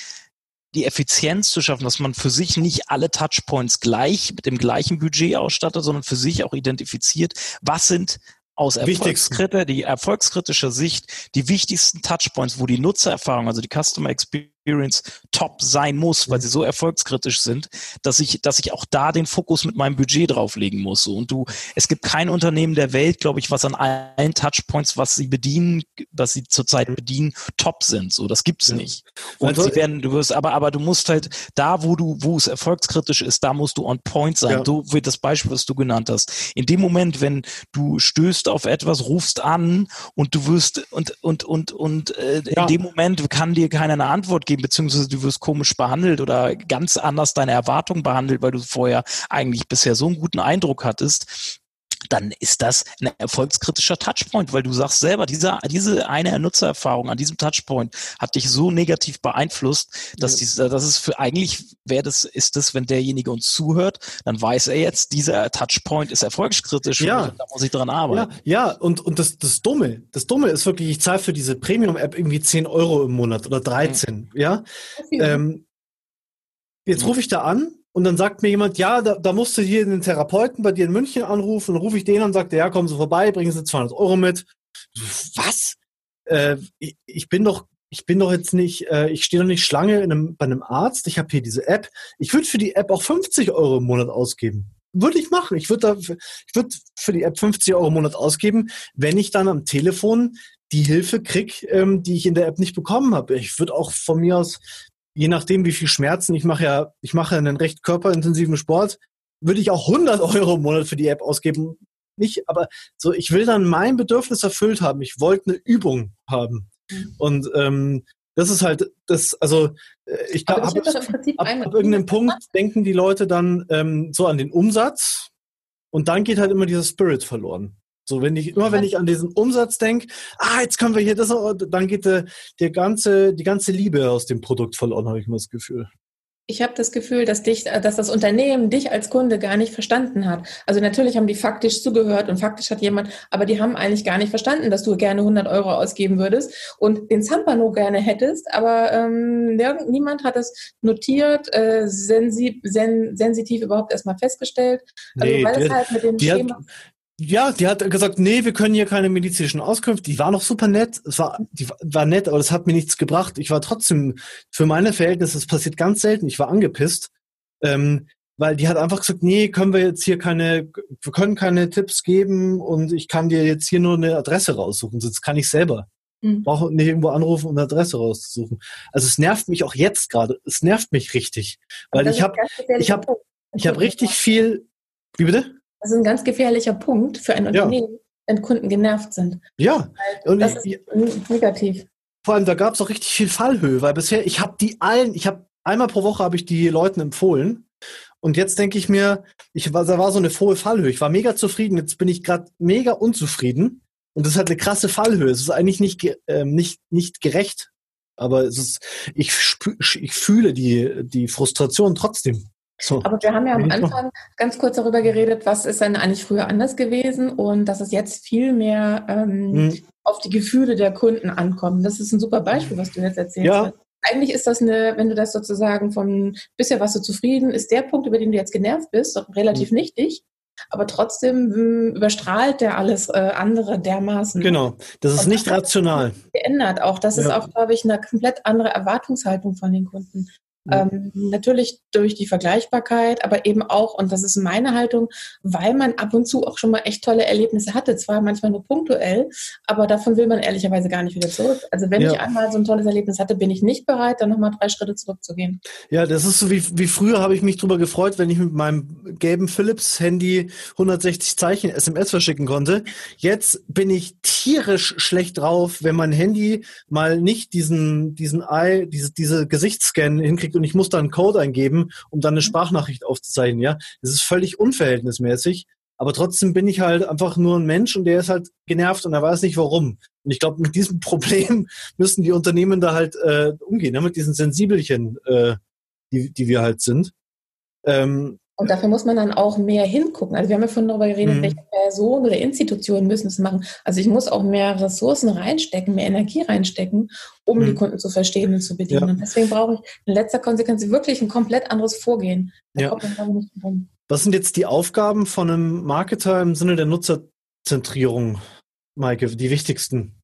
die Effizienz zu schaffen, dass man für sich nicht alle Touchpoints gleich mit dem gleichen Budget ausstattet, sondern für sich auch identifiziert, was sind aus Erfolgskritter, die erfolgskritischer Sicht die wichtigsten Touchpoints, wo die Nutzererfahrung, also die Customer Experience top sein muss, weil sie so erfolgskritisch sind, dass ich, dass ich auch da den Fokus mit meinem Budget drauflegen muss. Und du, es gibt kein Unternehmen der Welt, glaube ich, was an allen Touchpoints, was sie bedienen, was sie zurzeit bedienen, top sind. So, das gibt's nicht. Und also, sie werden, du wirst, aber, aber du musst halt da, wo du, wo es erfolgskritisch ist, da musst du on point sein. Ja. So wie das Beispiel, was du genannt hast. In dem Moment, wenn du stößt auf etwas, rufst an und du wirst und und und und äh, ja. in dem Moment kann dir keiner eine Antwort geben, beziehungsweise du wirst komisch behandelt oder ganz anders deine Erwartungen behandelt, weil du vorher eigentlich bisher so einen guten Eindruck hattest, dann ist das ein erfolgskritischer Touchpoint, weil du sagst selber, diese, diese eine Nutzererfahrung an diesem Touchpoint hat dich so negativ beeinflusst, dass, ja. dieser, das ist für eigentlich wäre das, ist das, wenn derjenige uns zuhört, dann weiß er jetzt, dieser Touchpoint ist erfolgskritisch ja. da muss ich dran arbeiten. Ja, ja. und, und das, das Dumme, das Dumme ist wirklich, ich zahle für diese Premium-App irgendwie 10 Euro im Monat oder 13, mhm. ja. Ähm, jetzt rufe ich da an und dann sagt mir jemand, ja, da, da musst du hier den Therapeuten bei dir in München anrufen. Dann rufe ich den an und sagt, ja, kommen Sie vorbei, bringen Sie 200 Euro mit. Was? Äh, ich, ich bin doch ich bin doch jetzt nicht, äh, ich stehe doch nicht Schlange in einem, bei einem Arzt. Ich habe hier diese App. Ich würde für die App auch 50 Euro im Monat ausgeben. Würde ich machen. Ich würde ich würde für die App 50 Euro im Monat ausgeben, wenn ich dann am Telefon die Hilfe krieg, ähm, die ich in der App nicht bekommen habe. Ich würde auch von mir aus je nachdem, wie viel Schmerzen, ich mache ja, ich mache einen recht körperintensiven Sport, würde ich auch 100 Euro im Monat für die App ausgeben. Nicht, aber so, ich will dann mein Bedürfnis erfüllt haben. Ich wollte eine Übung haben. Mhm. Und ähm, das ist halt, das, also äh, ich glaube, ab, ab, ab irgendeinem Punkt denken die Leute dann ähm, so an den Umsatz und dann geht halt immer dieser Spirit verloren. So, wenn ich, immer wenn ich an diesen Umsatz denke, ah, jetzt können wir hier das, dann geht der, der ganze, die ganze Liebe aus dem Produkt verloren, habe ich mal das Gefühl. Ich habe das Gefühl, dass dich, dass das Unternehmen dich als Kunde gar nicht verstanden hat. Also natürlich haben die faktisch zugehört und faktisch hat jemand, aber die haben eigentlich gar nicht verstanden, dass du gerne 100 Euro ausgeben würdest und den Zampano gerne hättest, aber ähm, niemand hat das notiert, äh, sensi sen sensitiv überhaupt erstmal festgestellt. Also nee, weil es halt mit dem Schema... Hat, ja, die hat gesagt, nee, wir können hier keine medizinischen Auskünfte. Die war noch super nett. Es war, die war nett, aber das hat mir nichts gebracht. Ich war trotzdem, für meine Verhältnisse, das passiert ganz selten, ich war angepisst. Ähm, weil die hat einfach gesagt, nee, können wir jetzt hier keine, wir können keine Tipps geben und ich kann dir jetzt hier nur eine Adresse raussuchen, sonst kann ich selber. Mhm. Brauche nicht irgendwo anrufen, um eine Adresse rauszusuchen. Also es nervt mich auch jetzt gerade. Es nervt mich richtig, weil ich habe, ich habe, ich habe richtig viel. Wie bitte? Das ist ein ganz gefährlicher Punkt für ein Unternehmen, ja. wenn Kunden genervt sind. Ja, und das ich, ist negativ. Vor allem, da gab es auch richtig viel Fallhöhe, weil bisher, ich habe die allen, ich habe einmal pro Woche habe ich die Leuten empfohlen. Und jetzt denke ich mir, ich war, da war so eine hohe Fallhöhe. Ich war mega zufrieden. Jetzt bin ich gerade mega unzufrieden. Und das hat eine krasse Fallhöhe. Es ist eigentlich nicht, äh, nicht, nicht gerecht. Aber es ist, ich, ich fühle die, die Frustration trotzdem. So. Aber wir haben ja am Anfang ganz kurz darüber geredet, was ist denn eigentlich früher anders gewesen und dass es jetzt viel mehr ähm, hm. auf die Gefühle der Kunden ankommt. Das ist ein super Beispiel, was du jetzt erzählst. Ja. Eigentlich ist das eine, wenn du das sozusagen von bisher warst du zufrieden, ist der Punkt, über den du jetzt genervt bist, doch relativ mhm. nichtig. Aber trotzdem hm, überstrahlt der alles äh, andere dermaßen. Genau, das ist und nicht das rational. Geändert auch. Das ja. ist auch, glaube ich, eine komplett andere Erwartungshaltung von den Kunden. Ähm, natürlich durch die Vergleichbarkeit, aber eben auch, und das ist meine Haltung, weil man ab und zu auch schon mal echt tolle Erlebnisse hatte, zwar manchmal nur punktuell, aber davon will man ehrlicherweise gar nicht wieder zurück. Also wenn ja. ich einmal so ein tolles Erlebnis hatte, bin ich nicht bereit, dann nochmal drei Schritte zurückzugehen. Ja, das ist so wie, wie früher habe ich mich drüber gefreut, wenn ich mit meinem gelben Philips-Handy 160 Zeichen SMS verschicken konnte. Jetzt bin ich tierisch schlecht drauf, wenn mein Handy mal nicht diesen, diesen Eye, diese, diese Gesichtsscan hinkriegt gekriegt und ich muss da einen Code eingeben, um dann eine Sprachnachricht aufzuzeichnen, ja. Das ist völlig unverhältnismäßig. Aber trotzdem bin ich halt einfach nur ein Mensch und der ist halt genervt und er weiß nicht warum. Und ich glaube, mit diesem Problem müssen die Unternehmen da halt äh, umgehen, ja, mit diesen Sensibelchen, äh, die, die wir halt sind. Ähm, und dafür muss man dann auch mehr hingucken. Also wir haben ja vorhin darüber geredet, mhm. welche Personen oder Institutionen müssen es machen. Also ich muss auch mehr Ressourcen reinstecken, mehr Energie reinstecken, um mhm. die Kunden zu verstehen und zu bedienen. Ja. Und deswegen brauche ich in letzter Konsequenz wirklich ein komplett anderes Vorgehen. Ja. Was sind jetzt die Aufgaben von einem Marketer im Sinne der Nutzerzentrierung, Maike, die wichtigsten?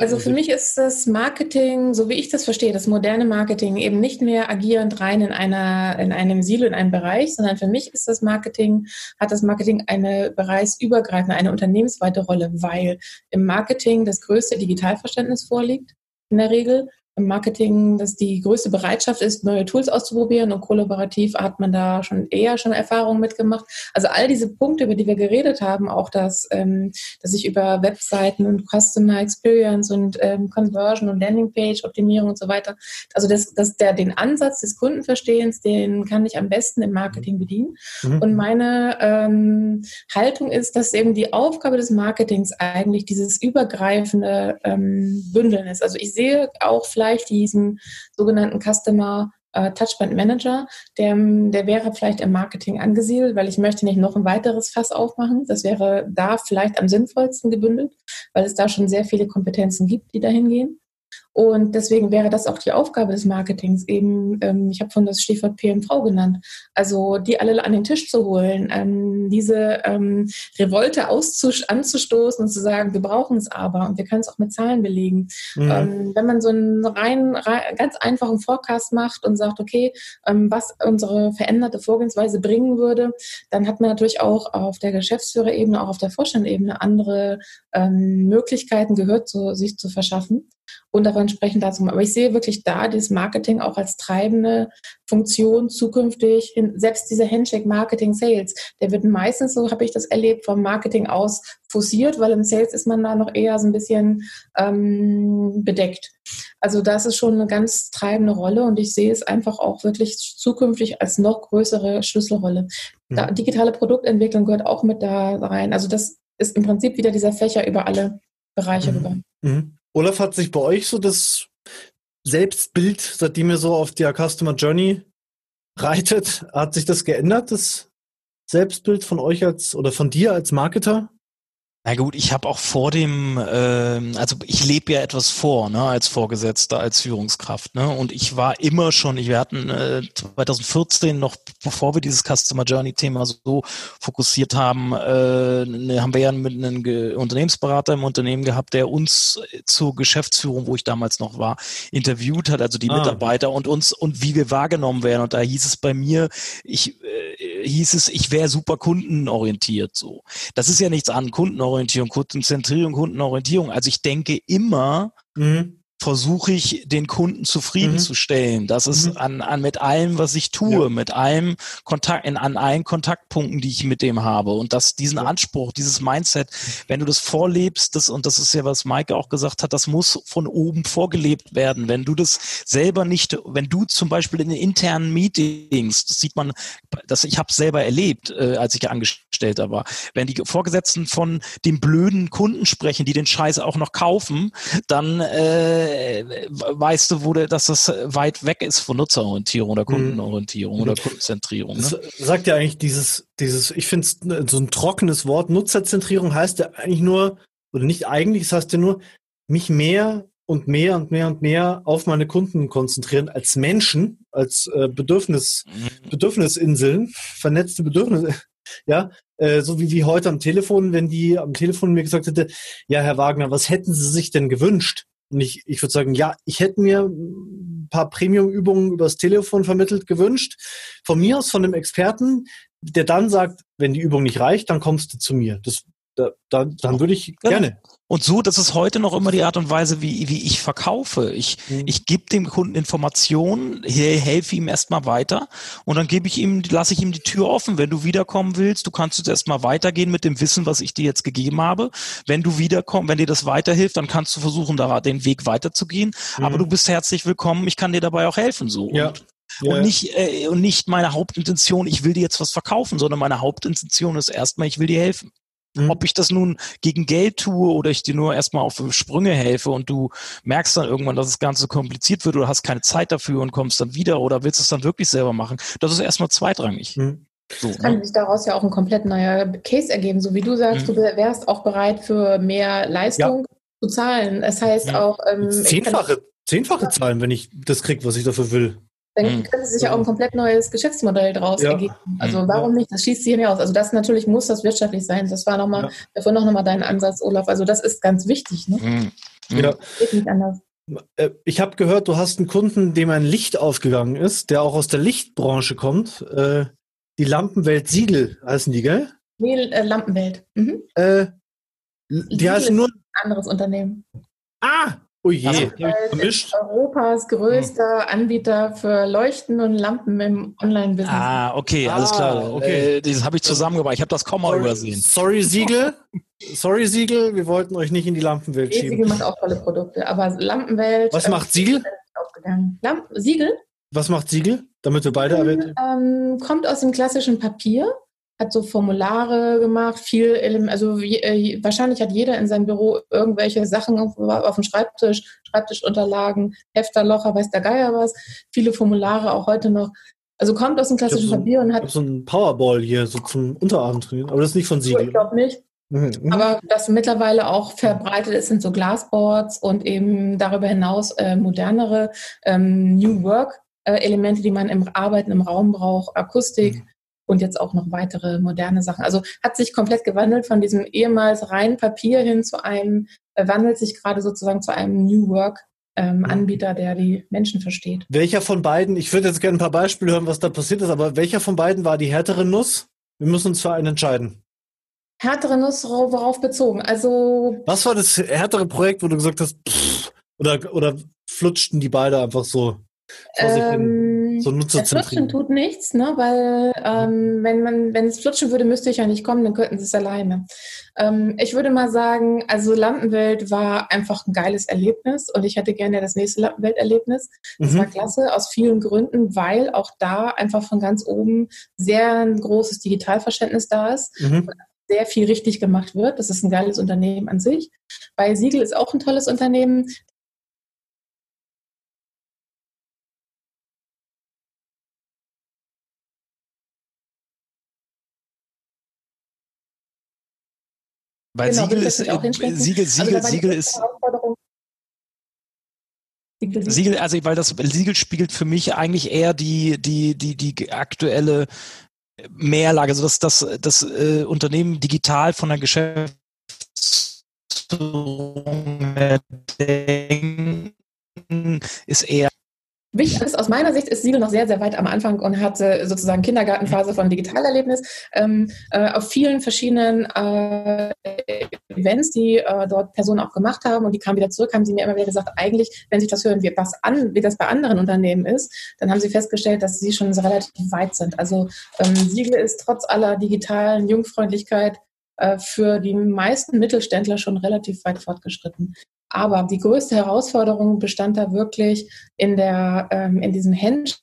Also für mich ist das Marketing, so wie ich das verstehe, das moderne Marketing eben nicht mehr agierend rein in einer, in einem Silo, in einem Bereich, sondern für mich ist das Marketing, hat das Marketing eine bereichsübergreifende, eine unternehmensweite Rolle, weil im Marketing das größte Digitalverständnis vorliegt, in der Regel. Im Marketing, dass die größte Bereitschaft ist, neue Tools auszuprobieren und kollaborativ hat man da schon eher schon Erfahrungen mitgemacht. Also all diese Punkte, über die wir geredet haben, auch dass, ähm, dass ich über Webseiten und Customer Experience und ähm, Conversion und Landingpage Optimierung und so weiter, also das, dass der den Ansatz des Kundenverstehens, den kann ich am besten im Marketing bedienen. Mhm. Und meine ähm, Haltung ist, dass eben die Aufgabe des Marketings eigentlich dieses übergreifende ähm, Bündeln ist. Also ich sehe auch vielleicht diesen sogenannten Customer äh, Touchpoint Manager, der, der wäre vielleicht im Marketing angesiedelt, weil ich möchte nicht noch ein weiteres Fass aufmachen. Das wäre da vielleicht am sinnvollsten gebündelt, weil es da schon sehr viele Kompetenzen gibt, die dahin gehen. Und deswegen wäre das auch die Aufgabe des Marketings, eben, ähm, ich habe von das Stichwort PMV genannt, also die alle an den Tisch zu holen, ähm, diese ähm, Revolte anzustoßen und zu sagen, wir brauchen es aber und wir können es auch mit Zahlen belegen. Mhm. Ähm, wenn man so einen rein, rein, ganz einfachen Forecast macht und sagt, okay, ähm, was unsere veränderte Vorgehensweise bringen würde, dann hat man natürlich auch auf der Geschäftsführerebene, auch auf der Vorstandebene andere ähm, Möglichkeiten gehört, zu, sich zu verschaffen und aber entsprechend dazu. Aber ich sehe wirklich da das Marketing auch als treibende Funktion zukünftig. In, selbst dieser Handshake Marketing Sales, der wird meistens, so habe ich das erlebt, vom Marketing aus forciert, weil im Sales ist man da noch eher so ein bisschen ähm, bedeckt. Also das ist schon eine ganz treibende Rolle und ich sehe es einfach auch wirklich zukünftig als noch größere Schlüsselrolle. Da, mhm. digitale Produktentwicklung gehört auch mit da rein. Also das ist im Prinzip wieder dieser Fächer über alle Bereiche mhm. rüber. Mhm. Olaf, hat sich bei euch so das Selbstbild, seitdem ihr so auf der Customer Journey reitet, hat sich das geändert, das Selbstbild von euch als oder von dir als Marketer? Na gut, ich habe auch vor dem, äh, also ich lebe ja etwas vor, ne, als Vorgesetzter, als Führungskraft, ne, und ich war immer schon, ich, wir hatten äh, 2014 noch, bevor wir dieses Customer Journey Thema so fokussiert haben, äh, ne, haben wir ja mit einem Ge Unternehmensberater im Unternehmen gehabt, der uns zur Geschäftsführung, wo ich damals noch war, interviewt hat, also die ah. Mitarbeiter und uns und wie wir wahrgenommen werden. Und da hieß es bei mir, ich äh, hieß es, ich wäre super kundenorientiert, so. Das ist ja nichts an Kundenorientierung, Kundenzentrierung, Kundenorientierung. Also ich denke immer, mhm versuche ich, den Kunden zufriedenzustellen. Mhm. Das ist mhm. an, an mit allem, was ich tue, ja. mit allem Kontakt, in, an allen Kontaktpunkten, die ich mit dem habe. Und dass diesen ja. Anspruch, dieses Mindset, wenn du das vorlebst, das, und das ist ja, was Maike auch gesagt hat, das muss von oben vorgelebt werden. Wenn du das selber nicht, wenn du zum Beispiel in den internen Meetings, das sieht man, das, ich habe selber erlebt, äh, als ich Angestellter war, wenn die Vorgesetzten von dem blöden Kunden sprechen, die den Scheiß auch noch kaufen, dann äh, äh, weißt du, wo der, dass das weit weg ist von Nutzerorientierung oder mhm. Kundenorientierung mhm. oder Kundenzentrierung. Ne? Das sagt ja eigentlich dieses, dieses, ich finde so ein trockenes Wort, Nutzerzentrierung heißt ja eigentlich nur, oder nicht eigentlich, es das heißt ja nur, mich mehr und mehr und mehr und mehr auf meine Kunden konzentrieren als Menschen, als äh, Bedürfnis, mhm. Bedürfnisinseln, vernetzte Bedürfnisse, ja, äh, so wie, wie heute am Telefon, wenn die am Telefon mir gesagt hätte, ja, Herr Wagner, was hätten Sie sich denn gewünscht? Und ich, ich würde sagen, ja, ich hätte mir ein paar Premium-Übungen übers Telefon vermittelt gewünscht. Von mir aus, von einem Experten, der dann sagt, wenn die Übung nicht reicht, dann kommst du zu mir. Das, da, da, dann würde ich gerne. Und so, das ist heute noch immer die Art und Weise, wie, wie ich verkaufe. Ich, mhm. ich gebe dem Kunden Informationen, helfe ihm erstmal weiter und dann gebe ich ihm, lasse ich ihm die Tür offen. Wenn du wiederkommen willst, du kannst jetzt erstmal weitergehen mit dem Wissen, was ich dir jetzt gegeben habe. Wenn du wiederkommst, wenn dir das weiterhilft, dann kannst du versuchen, da den Weg weiterzugehen. Mhm. Aber du bist herzlich willkommen, ich kann dir dabei auch helfen. So. Ja. Und, ja. Und nicht, äh, und nicht meine Hauptintention, ich will dir jetzt was verkaufen, sondern meine Hauptintention ist erstmal, ich will dir helfen. Mhm. Ob ich das nun gegen Geld tue oder ich dir nur erstmal auf Sprünge helfe und du merkst dann irgendwann, dass das Ganze kompliziert wird oder hast keine Zeit dafür und kommst dann wieder oder willst es dann wirklich selber machen, das ist erstmal zweitrangig. Mhm. So, ne? kann sich daraus ja auch ein komplett neuer Case ergeben. So wie du sagst, mhm. du wärst auch bereit für mehr Leistung ja. zu zahlen. Das heißt ja. auch. Ähm, zehnfache, zehnfache Zahlen, wenn ich das kriege, was ich dafür will. Dann hm. könnte sich ja auch ein komplett neues Geschäftsmodell daraus ja. ergeben. Also hm. warum nicht? Das schießt sich hier aus. Also das natürlich muss das wirtschaftlich sein. Das war nochmal, ja. davon noch nochmal dein Ansatz, Olaf. Also das ist ganz wichtig. Ne? Mhm. Ja. Geht nicht anders. Äh, ich habe gehört, du hast einen Kunden, dem ein Licht aufgegangen ist, der auch aus der Lichtbranche kommt. Äh, die Lampenwelt Siegel heißen die, gell? Nee, äh, Lampenwelt. Mhm. Äh, die heißen nur. Ein anderes Unternehmen. Ah, Oh je, also, vermischt. Europas größter hm. Anbieter für Leuchten und Lampen im Online-Business. Ah, okay, alles klar. Ah, okay. Äh, das habe ich zusammengebracht. Ich habe das Komma sorry, übersehen. Sorry, Siegel. sorry, Siegel. Wir wollten euch nicht in die Lampenwelt schieben. Siegel macht auch tolle Produkte, aber Lampenwelt. Was macht Siegel? Lamp Siegel? Was macht Siegel, damit wir beide erwähnen? Ähm, kommt aus dem klassischen Papier hat so Formulare gemacht, viel, also äh, wahrscheinlich hat jeder in seinem Büro irgendwelche Sachen auf, auf dem Schreibtisch, Schreibtischunterlagen, Hefterlocher, weiß der Geier was, viele Formulare auch heute noch. Also kommt aus dem klassischen so Papier und hat. Ich so ein Powerball hier, so zum Unterarm trainieren, aber das ist nicht von Siegel. Ich glaube nicht. Mhm. Aber das mittlerweile auch verbreitet ist, sind so Glassboards und eben darüber hinaus äh, modernere ähm, New Work äh, Elemente, die man im Arbeiten im Raum braucht, Akustik, mhm und jetzt auch noch weitere moderne Sachen. Also hat sich komplett gewandelt von diesem ehemals reinen Papier hin zu einem, äh, wandelt sich gerade sozusagen zu einem New Work ähm, mhm. Anbieter, der die Menschen versteht. Welcher von beiden, ich würde jetzt gerne ein paar Beispiele hören, was da passiert ist, aber welcher von beiden war die härtere Nuss? Wir müssen uns für einen entscheiden. Härtere Nuss, worauf bezogen? Also. Was war das härtere Projekt, wo du gesagt hast, pff, oder, oder flutschten die beide einfach so? Ähm, so das Flutschen tut nichts, ne? weil ähm, wenn man, wenn es flutschen würde, müsste ich ja nicht kommen, dann könnten sie es alleine. Ähm, ich würde mal sagen, also Lampenwelt war einfach ein geiles Erlebnis und ich hätte gerne das nächste Lampenwelt-Erlebnis. Das mhm. war klasse aus vielen Gründen, weil auch da einfach von ganz oben sehr ein großes Digitalverständnis da ist. Mhm sehr viel richtig gemacht wird. Das ist ein geiles Unternehmen an sich. Bei Siegel ist auch ein tolles Unternehmen. Weil genau, Siegel ist, Siegel, Siegel, also Siegel ist, Siegel, also weil das Siegel spiegelt für mich eigentlich eher die die die die aktuelle Mehrlage, also dass das das äh, Unternehmen digital von der Geschäftsführung ist eher Wichtig ist, aus meiner Sicht ist Siegel noch sehr, sehr weit am Anfang und hatte sozusagen Kindergartenphase von Digitalerlebnis. Ähm, äh, auf vielen verschiedenen äh, Events, die äh, dort Personen auch gemacht haben und die kamen wieder zurück, haben sie mir immer wieder gesagt, eigentlich, wenn sich das hören, wie, was an, wie das bei anderen Unternehmen ist, dann haben sie festgestellt, dass sie schon relativ weit sind. Also ähm, Siegel ist trotz aller digitalen Jungfreundlichkeit äh, für die meisten Mittelständler schon relativ weit fortgeschritten. Aber die größte Herausforderung bestand da wirklich in der, ähm, in diesem Hand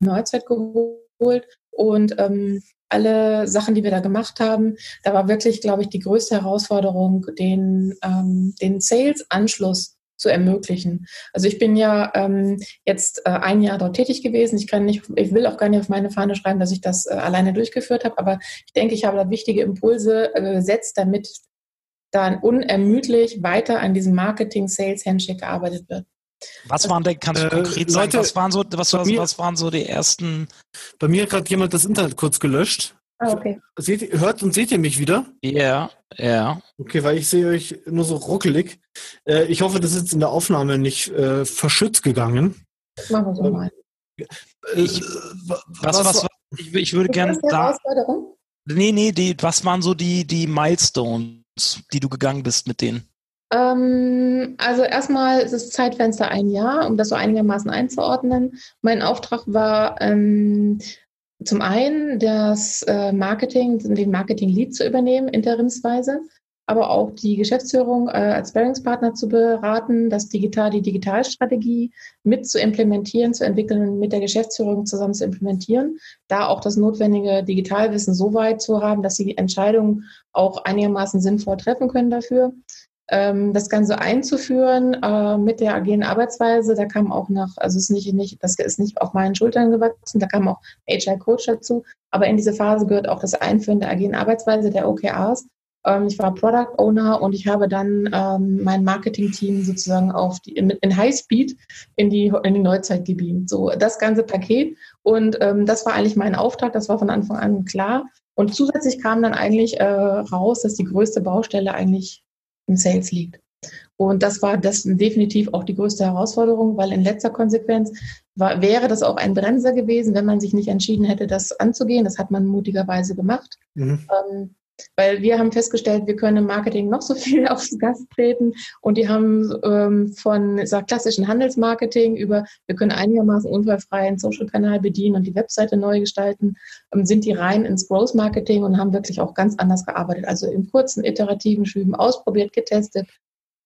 Neuzeit und ähm, alle Sachen, die wir da gemacht haben, da war wirklich, glaube ich, die größte Herausforderung, den, ähm, den Sales-Anschluss zu ermöglichen. Also ich bin ja ähm, jetzt äh, ein Jahr dort tätig gewesen. Ich kann nicht, ich will auch gar nicht auf meine Fahne schreiben, dass ich das äh, alleine durchgeführt habe, aber ich denke, ich habe da wichtige Impulse äh, gesetzt, damit dann unermüdlich weiter an diesem Marketing-Sales-Handshake gearbeitet wird. Was waren denn, kannst du äh, konkret sagen, Leute, was waren so, was, was, mir, was waren so die ersten? Bei mir hat gerade jemand das Internet kurz gelöscht. Ah, okay. Seht, hört und seht ihr mich wieder? Ja, ja. Okay, weil ich sehe euch nur so ruckelig. Äh, ich hoffe, das ist jetzt in der Aufnahme nicht äh, verschützt gegangen. Machen wir so mal. Äh, ich, was, was, was, ich, ich würde gerne sagen. Nee, nee, die, was waren so die, die Milestones, die du gegangen bist mit denen? Ähm, also erstmal ist das Zeitfenster ein Jahr, um das so einigermaßen einzuordnen. Mein Auftrag war ähm, zum einen das äh, Marketing, den Marketing-Lead zu übernehmen, interimsweise, aber auch die Geschäftsführung äh, als Bearingspartner zu beraten, das Digital, die Digitalstrategie mit zu implementieren, zu entwickeln und mit der Geschäftsführung zusammen zu implementieren, da auch das notwendige Digitalwissen so weit zu haben, dass sie die Entscheidungen auch einigermaßen sinnvoll treffen können dafür das Ganze einzuführen äh, mit der agilen Arbeitsweise. Da kam auch noch, also ist nicht, nicht, das ist nicht auf meinen Schultern gewachsen, da kam auch HR Coach dazu. Aber in diese Phase gehört auch das Einführen der agilen Arbeitsweise der OKRs. Ähm, ich war Product Owner und ich habe dann ähm, mein Marketing-Team sozusagen auf die, in, in Highspeed in die, in die Neuzeit gebeamt. So das ganze Paket. Und ähm, das war eigentlich mein Auftrag, das war von Anfang an klar. Und zusätzlich kam dann eigentlich äh, raus, dass die größte Baustelle eigentlich im Sales liegt. Und das war das definitiv auch die größte Herausforderung, weil in letzter Konsequenz war, wäre das auch ein Bremser gewesen, wenn man sich nicht entschieden hätte, das anzugehen. Das hat man mutigerweise gemacht. Mhm. Ähm, weil wir haben festgestellt, wir können im Marketing noch so viel aufs Gas treten und die haben ähm, von sag, klassischen Handelsmarketing über, wir können einigermaßen unfallfrei einen Social-Kanal bedienen und die Webseite neu gestalten, ähm, sind die rein ins Growth-Marketing und haben wirklich auch ganz anders gearbeitet. Also in kurzen, iterativen Schüben ausprobiert, getestet.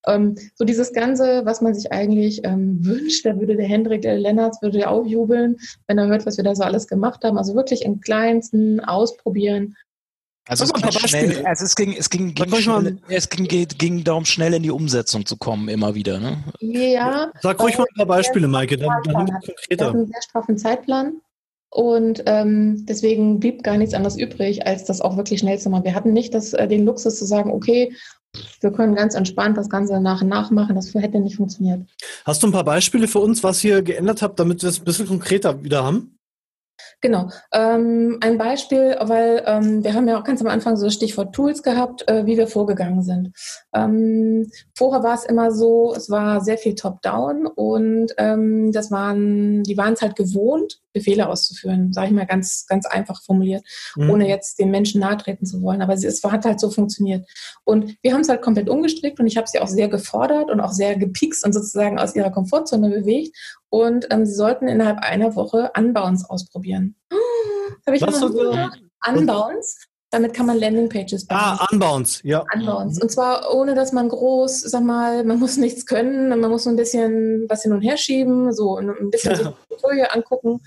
Ähm, so dieses Ganze, was man sich eigentlich ähm, wünscht, da würde der Hendrik, der Lennartz würde auch jubeln, wenn er hört, was wir da so alles gemacht haben. Also wirklich im Kleinsten ausprobieren also es, ging schnell, also es ging, es ging, ging schnell, es ging, ging, darum, schnell in die Umsetzung zu kommen, immer wieder. Ne? Ja. Sag ruhig mal ein paar Beispiele, Maike, dann, dann konkreter. Wir hatten einen sehr straffen Zeitplan und ähm, deswegen blieb gar nichts anderes übrig, als das auch wirklich schnell zu machen. Wir hatten nicht das, äh, den Luxus zu sagen, okay, wir können ganz entspannt das Ganze nach und nach machen. Das hätte nicht funktioniert. Hast du ein paar Beispiele für uns, was ihr geändert habt, damit wir es ein bisschen konkreter wieder haben? Genau. Ähm, ein Beispiel, weil ähm, wir haben ja auch ganz am Anfang so das Stichwort Tools gehabt, äh, wie wir vorgegangen sind. Ähm, vorher war es immer so, es war sehr viel Top-Down und ähm, das waren, die waren es halt gewohnt, Befehle auszuführen, sage ich mal ganz, ganz einfach formuliert, mhm. ohne jetzt den Menschen nahtreten zu wollen. Aber es, es hat halt so funktioniert. Und wir haben es halt komplett umgestrickt und ich habe sie auch sehr gefordert und auch sehr gepikst und sozusagen aus ihrer Komfortzone bewegt. Und ähm, sie sollten innerhalb einer Woche Unbounce ausprobieren. Das habe ich Was immer so. Unbounce. Damit kann man Landingpages bauen. Ah, Unbounce, ja. Unbounce. Und zwar ohne, dass man groß, sag mal, man muss nichts können, man muss so ein bisschen was hin und her schieben, so ein bisschen ja. die Folie angucken.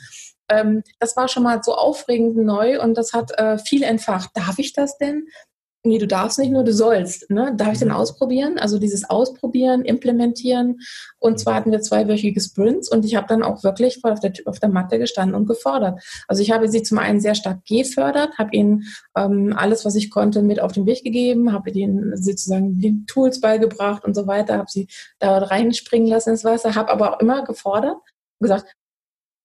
Ähm, das war schon mal so aufregend neu und das hat äh, viel entfacht. Darf ich das denn? Nee, du darfst nicht nur, du sollst. Ne? Darf ich denn mhm. ausprobieren? Also dieses Ausprobieren, Implementieren. Und zwar hatten wir zweiwöchige Sprints und ich habe dann auch wirklich voll auf der, auf der Matte gestanden und gefordert. Also ich habe sie zum einen sehr stark gefördert, habe ihnen ähm, alles, was ich konnte, mit auf den Weg gegeben, habe ihnen sozusagen die Tools beigebracht und so weiter, habe sie da reinspringen lassen ins Wasser, habe aber auch immer gefordert gesagt,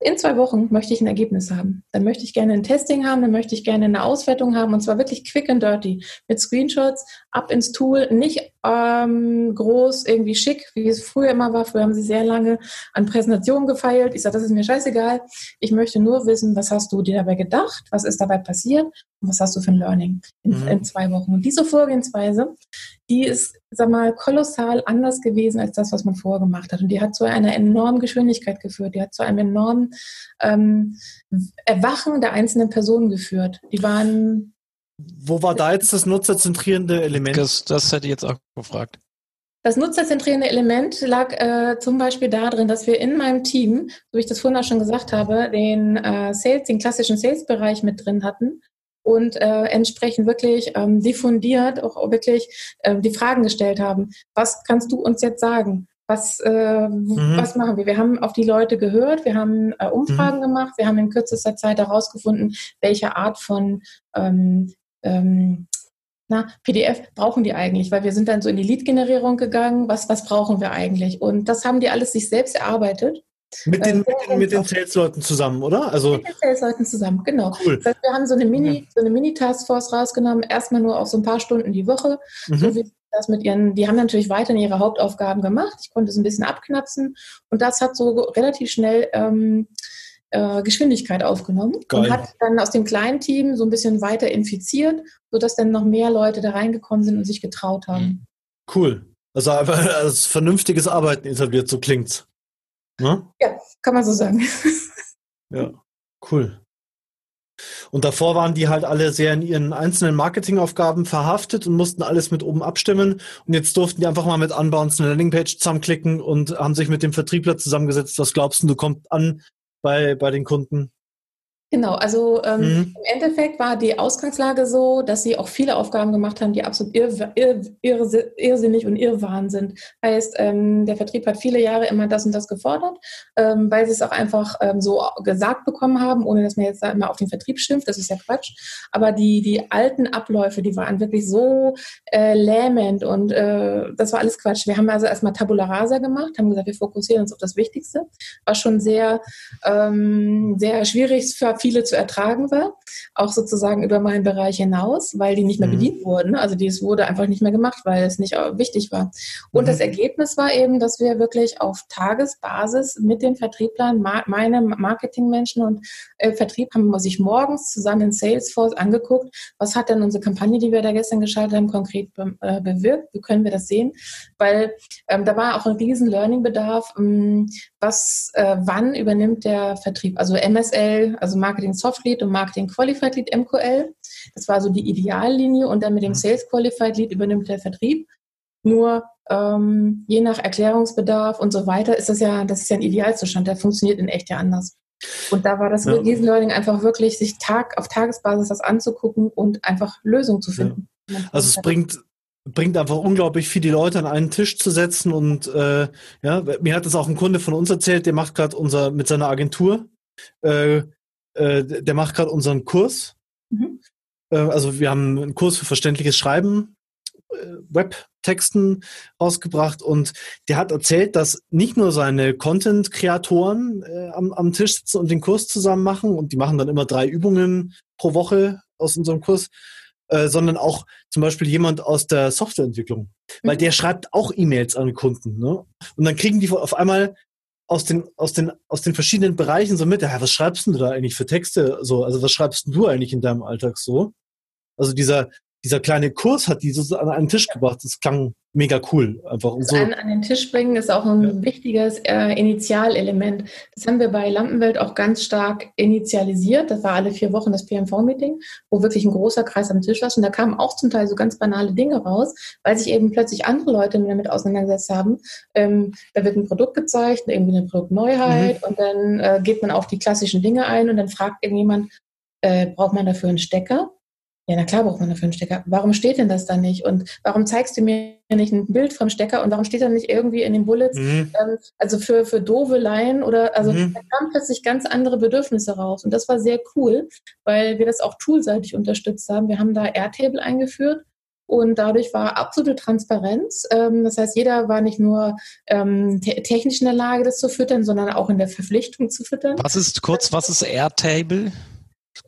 in zwei Wochen möchte ich ein Ergebnis haben. Dann möchte ich gerne ein Testing haben, dann möchte ich gerne eine Auswertung haben und zwar wirklich quick and dirty mit Screenshots ab ins Tool, nicht ähm, groß, irgendwie schick, wie es früher immer war. Früher haben sie sehr lange an Präsentationen gefeilt. Ich sage, das ist mir scheißegal. Ich möchte nur wissen, was hast du dir dabei gedacht, was ist dabei passiert und was hast du für ein Learning in, mhm. in zwei Wochen. Und diese Vorgehensweise, die ist, sag mal, kolossal anders gewesen als das, was man vorher gemacht hat. Und die hat zu einer enormen Geschwindigkeit geführt. Die hat zu einem enormen ähm, Erwachen der einzelnen Personen geführt. Die waren wo war da jetzt das nutzerzentrierende Element? Das, das hätte ich jetzt auch gefragt. Das nutzerzentrierende Element lag äh, zum Beispiel darin, dass wir in meinem Team, so wie ich das vorhin auch schon gesagt habe, den äh, Sales, den klassischen Sales-Bereich mit drin hatten und äh, entsprechend wirklich ähm, diffundiert auch wirklich äh, die Fragen gestellt haben. Was kannst du uns jetzt sagen? Was, äh, mhm. was machen wir? Wir haben auf die Leute gehört, wir haben äh, Umfragen mhm. gemacht, wir haben in kürzester Zeit herausgefunden, welche Art von ähm, ähm, na, PDF brauchen die eigentlich, weil wir sind dann so in die Lead-Generierung gegangen, was, was brauchen wir eigentlich? Und das haben die alles sich selbst erarbeitet. Mit den, äh, mit den, mit den Sales-Leuten zusammen, oder? Also mit den Sales-Leuten zusammen, genau. Cool. Das heißt, wir haben so eine Mini, so eine Mini-Taskforce rausgenommen, erstmal nur auf so ein paar Stunden die Woche, mhm. so wie das mit ihren, die haben natürlich weiterhin ihre Hauptaufgaben gemacht. Ich konnte es ein bisschen abknapsen und das hat so relativ schnell ähm, äh, Geschwindigkeit aufgenommen Geil. und hat dann aus dem kleinen Team so ein bisschen weiter infiziert, sodass dann noch mehr Leute da reingekommen sind und sich getraut haben. Mhm. Cool. Also einfach als vernünftiges Arbeiten etabliert, so klingt's. Ne? Ja, kann man so sagen. ja, cool. Und davor waren die halt alle sehr in ihren einzelnen Marketingaufgaben verhaftet und mussten alles mit oben abstimmen. Und jetzt durften die einfach mal mit Unbounce eine Landingpage zusammenklicken und haben sich mit dem Vertriebler zusammengesetzt. Was glaubst du, du kommt an bei, bei den Kunden? Genau, also ähm, mhm. im Endeffekt war die Ausgangslage so, dass sie auch viele Aufgaben gemacht haben, die absolut irr, irr, irr, irrsinnig und irrwahn sind. Heißt, ähm, der Vertrieb hat viele Jahre immer das und das gefordert, ähm, weil sie es auch einfach ähm, so gesagt bekommen haben, ohne dass man jetzt da immer auf den Vertrieb schimpft. Das ist ja Quatsch. Aber die, die alten Abläufe, die waren wirklich so äh, lähmend und äh, das war alles Quatsch. Wir haben also erstmal Tabula Rasa gemacht, haben gesagt, wir fokussieren uns auf das Wichtigste. War schon sehr, ähm, sehr schwierig für viele zu ertragen war, auch sozusagen über meinen Bereich hinaus, weil die nicht mehr mhm. bedient wurden. Also dies wurde einfach nicht mehr gemacht, weil es nicht wichtig war. Und mhm. das Ergebnis war eben, dass wir wirklich auf Tagesbasis mit den Vertrieblern, meine Marketingmenschen und äh, Vertrieb haben sich morgens zusammen in Salesforce angeguckt, was hat denn unsere Kampagne, die wir da gestern geschaltet haben, konkret be äh, bewirkt? Wie können wir das sehen? Weil ähm, da war auch ein riesen Learning-Bedarf. Ähm, was, äh, wann übernimmt der Vertrieb? Also MSL, also Marketing Soft Lead und Marketing Qualified Lead MQL. Das war so die Ideallinie und dann mit dem mhm. Sales Qualified Lead übernimmt der Vertrieb. Nur ähm, je nach Erklärungsbedarf und so weiter ist das ja, das ist ja ein Idealzustand. Der funktioniert in echt ja anders. Und da war das ja. Learning einfach wirklich, sich Tag auf Tagesbasis das anzugucken und einfach Lösungen zu finden. Ja. Also es bringt bringt einfach unglaublich viel, die Leute an einen Tisch zu setzen und äh, ja, mir hat das auch ein Kunde von uns erzählt, der macht gerade unser mit seiner Agentur, äh, äh, der macht gerade unseren Kurs. Mhm. Äh, also wir haben einen Kurs für verständliches Schreiben, äh, Webtexten rausgebracht und der hat erzählt, dass nicht nur seine Content-Kreatoren äh, am, am Tisch sitzen und den Kurs zusammen machen und die machen dann immer drei Übungen pro Woche aus unserem Kurs, äh, sondern auch zum Beispiel jemand aus der Softwareentwicklung. Weil mhm. der schreibt auch E-Mails an Kunden. Ne? Und dann kriegen die auf einmal aus den, aus den, aus den verschiedenen Bereichen so mit, ja, was schreibst du da eigentlich für Texte? So, also was schreibst du eigentlich in deinem Alltag so? Also dieser, dieser kleine Kurs hat die so an einen Tisch gebracht. Das klang mega cool. Einfach so. An, an, den Tisch bringen ist auch ein ja. wichtiges äh, Initialelement. Das haben wir bei Lampenwelt auch ganz stark initialisiert. Das war alle vier Wochen das PMV-Meeting, wo wirklich ein großer Kreis am Tisch war. Und da kamen auch zum Teil so ganz banale Dinge raus, weil sich eben plötzlich andere Leute damit auseinandergesetzt haben. Ähm, da wird ein Produkt gezeigt, irgendwie eine Produktneuheit mhm. und dann äh, geht man auf die klassischen Dinge ein und dann fragt irgendjemand, äh, braucht man dafür einen Stecker? Ja, na klar braucht man dafür einen Stecker. Warum steht denn das da nicht? Und warum zeigst du mir nicht ein Bild vom Stecker und warum steht er nicht irgendwie in den Bullets? Mhm. Ähm, also für, für doofe Laien oder, also mhm. da kamen plötzlich ganz andere Bedürfnisse raus. Und das war sehr cool, weil wir das auch toolseitig unterstützt haben. Wir haben da Airtable eingeführt und dadurch war absolute Transparenz. Ähm, das heißt, jeder war nicht nur ähm, te technisch in der Lage, das zu füttern, sondern auch in der Verpflichtung zu füttern. Was ist kurz, was ist Airtable?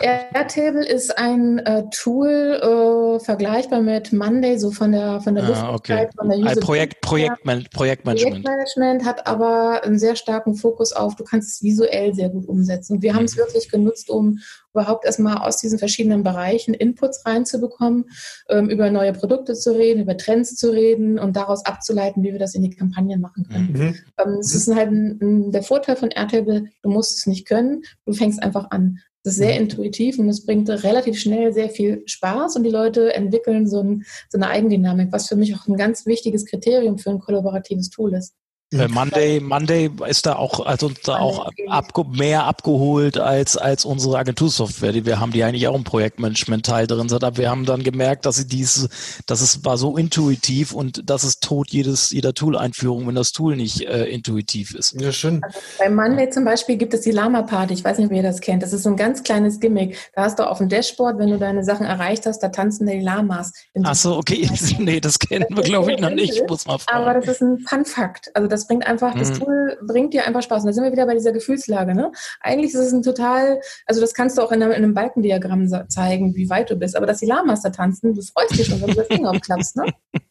Airtable ist ein äh, Tool äh, vergleichbar mit Monday, so von der von der ah, okay. von der User Projekt, Projektman Projektmanagement. Projektmanagement hat aber einen sehr starken Fokus auf, du kannst es visuell sehr gut umsetzen. Und wir mhm. haben es wirklich genutzt, um überhaupt erstmal aus diesen verschiedenen Bereichen Inputs reinzubekommen, ähm, über neue Produkte zu reden, über Trends zu reden und daraus abzuleiten, wie wir das in die Kampagnen machen können. Mhm. Ähm, es ist halt ein, ein, der Vorteil von Airtable, du musst es nicht können, du fängst einfach an. Das ist sehr mhm. intuitiv und es bringt relativ schnell sehr viel Spaß und die Leute entwickeln so, ein, so eine Eigendynamik, was für mich auch ein ganz wichtiges Kriterium für ein kollaboratives Tool ist. Äh, Monday, Monday ist da auch, also da auch abge mehr abgeholt als, als unsere Agentursoftware, die wir haben, die eigentlich auch ein Projektmanagement-Teil drin sind. Aber wir haben dann gemerkt, dass sie dies, dass es war so intuitiv und das ist tot jedes, jeder Tool-Einführung, wenn das Tool nicht äh, intuitiv ist. Ja, schön. Also bei Monday zum Beispiel gibt es die Lama-Party. Ich weiß nicht, ob ihr das kennt. Das ist so ein ganz kleines Gimmick. Da hast du auf dem Dashboard, wenn du deine Sachen erreicht hast, da tanzen die Lamas. Ach so, okay. nee, das kennen wir, glaube ich, noch nicht. Ich muss mal fragen. Aber das ist ein Fun-Fakt. Also das das bringt einfach, mhm. das Tool bringt dir einfach Spaß. Und da sind wir wieder bei dieser Gefühlslage. Ne? Eigentlich ist es ein total, also das kannst du auch in einem, in einem Balkendiagramm zeigen, wie weit du bist. Aber dass die Lamas da tanzen, du freust dich schon, wenn du das Ding aufklappst. Ne?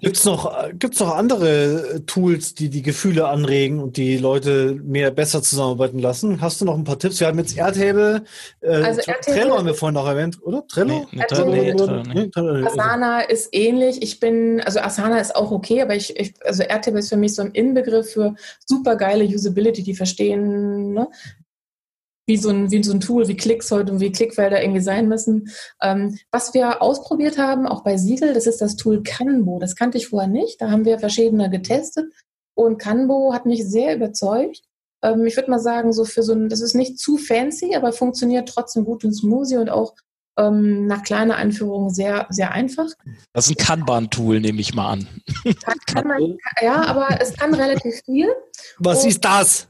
Gibt's noch, gibt's noch andere äh, Tools, die die Gefühle anregen und die Leute mehr besser zusammenarbeiten lassen? Hast du noch ein paar Tipps? Wir haben jetzt Airtable, äh, also Trello haben wir vorhin noch erwähnt, oder? Trello? Nee, nee, Trello, nee, Trello Asana ist ähnlich. Ich bin, also Asana ist auch okay, aber ich, ich also Airtable ist für mich so ein Inbegriff für super geile Usability, die verstehen, ne? Wie so ein, wie so ein Tool, wie Klicks heute und wie Klickfelder irgendwie sein müssen. Ähm, was wir ausprobiert haben, auch bei Siegel, das ist das Tool Canbo. Das kannte ich vorher nicht. Da haben wir verschiedene getestet und Canbo hat mich sehr überzeugt. Ähm, ich würde mal sagen, so für so ein, das ist nicht zu fancy, aber funktioniert trotzdem gut und smoothie und auch ähm, nach kleiner Anführung sehr, sehr einfach. Das ist ein Kanban-Tool, nehme ich mal an. Kann, kann man, ja, aber es kann relativ viel. Was und, ist das?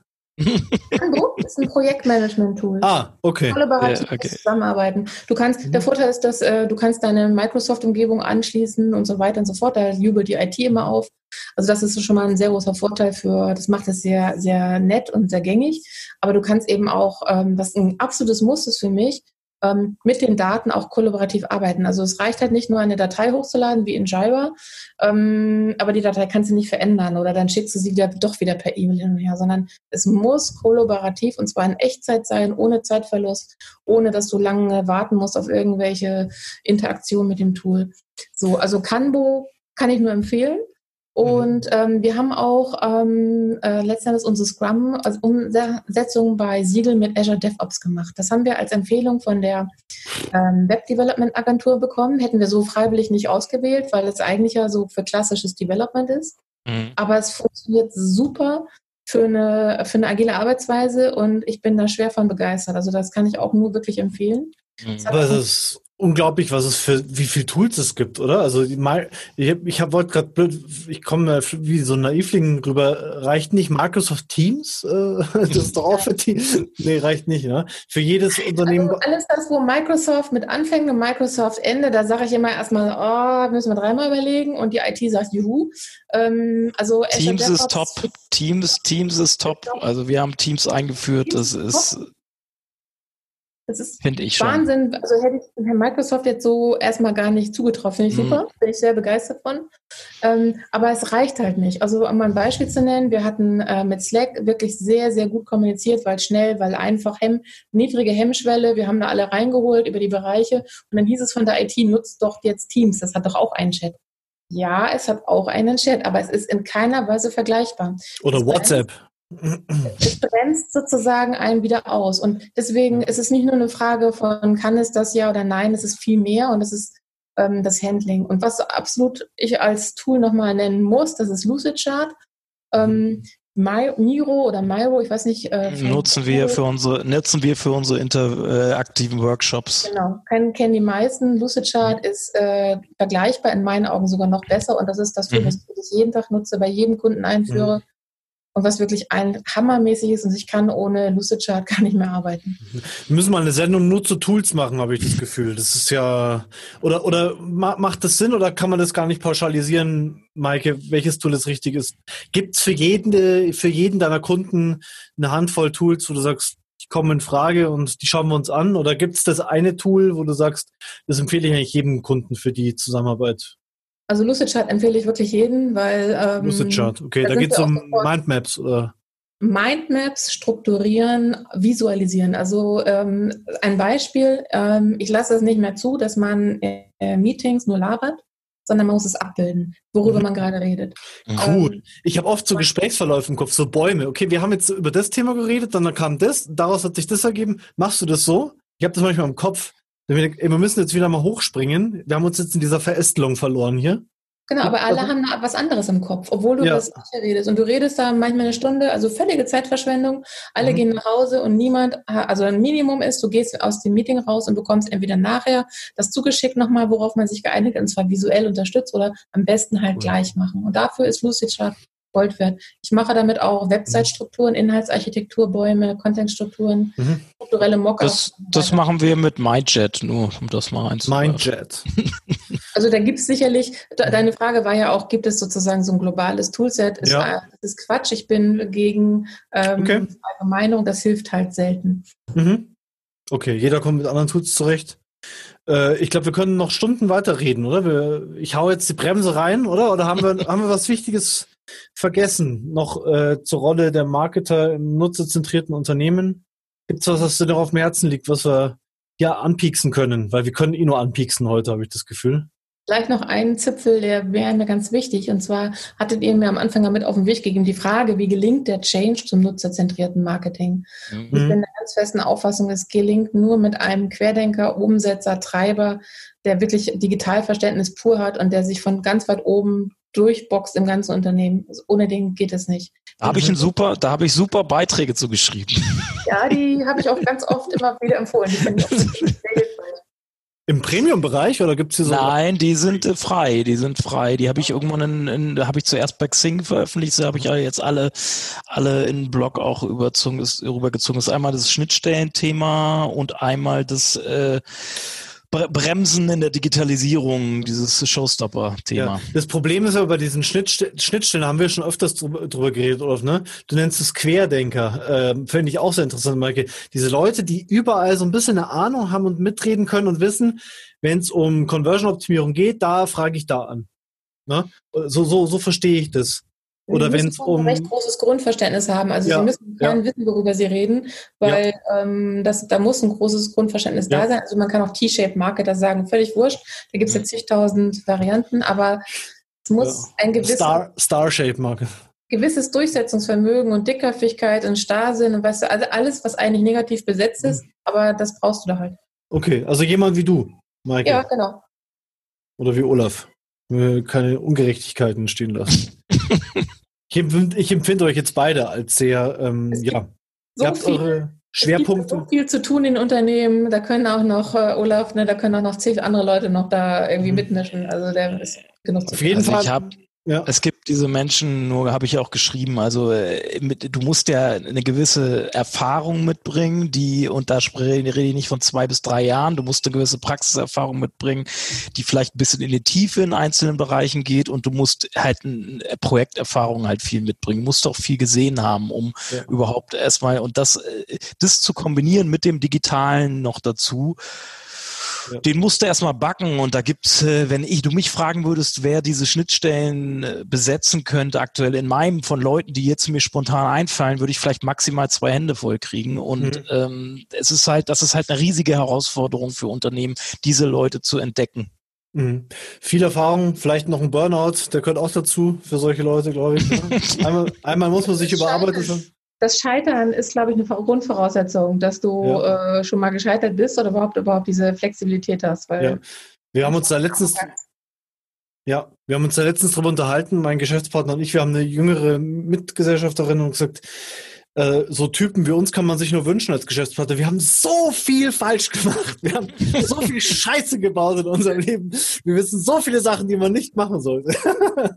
Kanbo ist ein Projektmanagement-Tool. Ah, okay. Kollaborativ ja, okay. zusammenarbeiten. Du kannst, mhm. der Vorteil ist, dass äh, du kannst deine Microsoft-Umgebung anschließen und so weiter und so fort. Da jubelt die IT immer auf. Also das ist schon mal ein sehr großer Vorteil für, das macht es sehr, sehr nett und sehr gängig. Aber du kannst eben auch, ähm, was ein absolutes Muss ist für mich, ähm, mit den Daten auch kollaborativ arbeiten. Also es reicht halt nicht nur eine Datei hochzuladen wie in Jira, ähm, aber die Datei kannst du nicht verändern oder dann schickst du sie wieder, doch wieder per E-Mail hin und her, sondern es muss kollaborativ und zwar in Echtzeit sein, ohne Zeitverlust, ohne dass du lange warten musst auf irgendwelche Interaktionen mit dem Tool. So, also Kanbo kann ich nur empfehlen. Und ähm, wir haben auch ähm, äh, letztendlich unsere Scrum, also Umsetzung bei Siegel mit Azure DevOps gemacht. Das haben wir als Empfehlung von der ähm, Web Development Agentur bekommen. Hätten wir so freiwillig nicht ausgewählt, weil es eigentlich ja so für klassisches Development ist. Mhm. Aber es funktioniert super für eine, für eine agile Arbeitsweise und ich bin da schwer von begeistert. Also das kann ich auch nur wirklich empfehlen. Mhm. Aber es ist unglaublich, was es für, wie viel Tools es gibt, oder? Also mal, ich habe, ich hab, wollte gerade blöd, ich komme wie so ein Naivling rüber. Reicht nicht Microsoft Teams? Äh, das ist doch auch für Teams. Nee, reicht nicht, ne? Für jedes Unternehmen. Also alles das, wo Microsoft mit anfängt und Microsoft Ende, da sage ich immer erstmal, oh, müssen wir dreimal überlegen und die IT sagt, juhu. Ähm, also Teams ist top. Teams, Teams ist top. Also wir haben Teams eingeführt. Das ist das ist Finde ich Wahnsinn. Schon. Also hätte ich Herrn Microsoft jetzt so erstmal gar nicht zugetroffen. Finde ich mhm. super. Bin ich sehr begeistert von. Ähm, aber es reicht halt nicht. Also um mal ein Beispiel zu nennen, wir hatten äh, mit Slack wirklich sehr, sehr gut kommuniziert, weil schnell, weil einfach Hemm, niedrige Hemmschwelle. Wir haben da alle reingeholt über die Bereiche. Und dann hieß es von der IT, nutzt doch jetzt Teams. Das hat doch auch einen Chat. Ja, es hat auch einen Chat, aber es ist in keiner Weise vergleichbar. Oder WhatsApp es bremst sozusagen einen wieder aus. Und deswegen ist es nicht nur eine Frage von, kann es das ja oder nein, es ist viel mehr und es ist ähm, das Handling. Und was absolut ich als Tool nochmal nennen muss, das ist Lucidchart. Ähm, My, Miro oder Miro, ich weiß nicht. Äh, nutzen wir für unsere nutzen wir für unsere interaktiven Workshops. Genau, kennen, kennen die meisten. Lucidchart mhm. ist äh, vergleichbar in meinen Augen sogar noch besser und das ist das Tool, mhm. das ich jeden Tag nutze, bei jedem Kunden einführe. Mhm und was wirklich ein hammermäßig ist und ich kann ohne Lucidchart gar nicht mehr arbeiten. Wir müssen mal eine Sendung nur zu Tools machen, habe ich das Gefühl. Das ist ja oder oder macht das Sinn oder kann man das gar nicht pauschalisieren, Maike, welches Tool das richtig ist? Gibt es für jeden für jeden deiner Kunden eine Handvoll Tools, wo du sagst, die kommen in Frage und die schauen wir uns an oder gibt es das eine Tool, wo du sagst, das empfehle ich eigentlich jedem Kunden für die Zusammenarbeit? Also Lucidchart empfehle ich wirklich jeden, weil. Ähm, Lucidchart, okay, da geht es um Mindmaps oder? Mindmaps strukturieren, visualisieren. Also ähm, ein Beispiel, ähm, ich lasse es nicht mehr zu, dass man äh, Meetings nur labert, sondern man muss es abbilden, worüber mhm. man gerade redet. Cool. Ähm, ich habe oft so Gesprächsverläufe im Kopf, so Bäume. Okay, wir haben jetzt über das Thema geredet, dann kam das, daraus hat sich das ergeben. Machst du das so? Ich habe das manchmal im Kopf. Wir müssen jetzt wieder mal hochspringen. Wir haben uns jetzt in dieser Verästelung verloren hier. Genau, aber alle haben was anderes im Kopf, obwohl du ja. das redest. Und du redest da manchmal eine Stunde, also völlige Zeitverschwendung. Alle mhm. gehen nach Hause und niemand, also ein Minimum ist, du gehst aus dem Meeting raus und bekommst entweder nachher das zugeschickt nochmal, worauf man sich geeinigt hat, und zwar visuell unterstützt oder am besten halt mhm. gleich machen. Und dafür ist Lucid Chart Gold wert. Ich mache damit auch Website-Strukturen, Inhaltsarchitektur, Bäume, Content-Strukturen, mhm. strukturelle Mockups. Das, das machen wir mit MindJet, nur um das mal einzubauen. MindJet. also da gibt es sicherlich, deine Frage war ja auch, gibt es sozusagen so ein globales Toolset? Ist, ja. Das ist Quatsch, ich bin gegen ähm, okay. Meinung, das hilft halt selten. Mhm. Okay, jeder kommt mit anderen Tools zurecht. Äh, ich glaube, wir können noch Stunden weiterreden, oder? Wir, ich hau jetzt die Bremse rein, oder? Oder haben wir, haben wir was Wichtiges vergessen? Noch äh, zur Rolle der Marketer im nutzerzentrierten Unternehmen? Gibt es was, was dir noch auf dem Herzen liegt, was wir hier anpieksen können? Weil wir können eh nur anpieksen heute, habe ich das Gefühl. Vielleicht noch einen Zipfel, der wäre mir ganz wichtig. Und zwar hattet ihr mir am Anfang damit auf den Weg gegeben, die Frage, wie gelingt der Change zum nutzerzentrierten Marketing? Mhm. Ich bin der ganz festen Auffassung, es gelingt nur mit einem Querdenker, Umsetzer, Treiber, der wirklich Digitalverständnis pur hat und der sich von ganz weit oben durchboxt im ganzen Unternehmen. Also ohne den geht es nicht. Da habe ich ein super, da habe ich super Beiträge zu geschrieben. Ja, die habe ich auch ganz oft immer wieder empfohlen. Im Premium-Bereich oder gibt es hier so? Nein, die sind äh, frei, die sind frei. Die habe ich irgendwann in, in habe ich zuerst bei Xing veröffentlicht, so habe ich ja jetzt alle, alle in den Blog auch überzogen, ist, rübergezogen. Das ist einmal das Schnittstellenthema und einmal das äh, Bremsen in der Digitalisierung, dieses Showstopper-Thema. Ja, das Problem ist aber bei diesen Schnittstellen, Schnittstellen haben wir schon öfters drüber, drüber geredet, Olaf, ne? Du nennst es Querdenker. Ähm, Finde ich auch sehr interessant, Maike. Diese Leute, die überall so ein bisschen eine Ahnung haben und mitreden können und wissen, wenn es um Conversion-Optimierung geht, da frage ich da an. Ne? So, so, so verstehe ich das. Oder wenn es um. ein recht großes Grundverständnis haben. Also ja, Sie müssen gerne ja. wissen, worüber Sie reden, weil ja. ähm, das, da muss ein großes Grundverständnis da sein. Also man kann auch T-Shape-Marketer sagen, völlig wurscht. Da gibt es ja zigtausend Varianten, aber es muss ein gewisses. Star, Star-Shape-Market gewisses Durchsetzungsvermögen und Dickerfähigkeit und Starrsinn und weißt du, also alles, was eigentlich negativ besetzt ist, mhm. aber das brauchst du da halt. Okay, also jemand wie du, Michael. Ja, genau. Oder wie Olaf. Keine Ungerechtigkeiten stehen lassen. Ich empfinde, ich empfinde euch jetzt beide als sehr, ähm, ja, so ihr habt viel, eure Schwerpunkte. Es gibt so viel zu tun in Unternehmen. Da können auch noch, äh, Olaf, ne, da können auch noch zig andere Leute noch da irgendwie mhm. mitmischen. Also der ist genug zu Auf jeden also Fall. Ich hab, ja. Es gibt diese Menschen, nur habe ich auch geschrieben, also äh, mit, du musst ja eine gewisse Erfahrung mitbringen, die, und da rede ich nicht von zwei bis drei Jahren, du musst eine gewisse Praxiserfahrung mitbringen, die vielleicht ein bisschen in die Tiefe in einzelnen Bereichen geht und du musst halt eine Projekterfahrung halt viel mitbringen, du musst auch viel gesehen haben, um ja. überhaupt erstmal, und das, äh, das zu kombinieren mit dem Digitalen noch dazu, ja. Den musst du erstmal backen und da gibt's, äh, wenn ich, du mich fragen würdest, wer diese Schnittstellen äh, besetzen könnte aktuell in meinem von Leuten, die jetzt mir spontan einfallen, würde ich vielleicht maximal zwei Hände voll kriegen und mhm. ähm, es ist halt, das ist halt eine riesige Herausforderung für Unternehmen, diese Leute zu entdecken. Mhm. Viel Erfahrung, vielleicht noch ein Burnout, der gehört auch dazu für solche Leute, glaube ich. Ne? einmal, einmal muss man sich überarbeiten das Scheitern ist, glaube ich, eine Grundvoraussetzung, dass du ja. äh, schon mal gescheitert bist oder überhaupt überhaupt diese Flexibilität hast. Ja. Wir haben uns da letztens, ja, wir haben uns da letztens darüber unterhalten, mein Geschäftspartner und ich, wir haben eine jüngere Mitgesellschafterin und gesagt, äh, so Typen wie uns kann man sich nur wünschen als Geschäftspartner. Wir haben so viel falsch gemacht. Wir haben so viel Scheiße gebaut in unserem Leben. Wir wissen so viele Sachen, die man nicht machen sollte.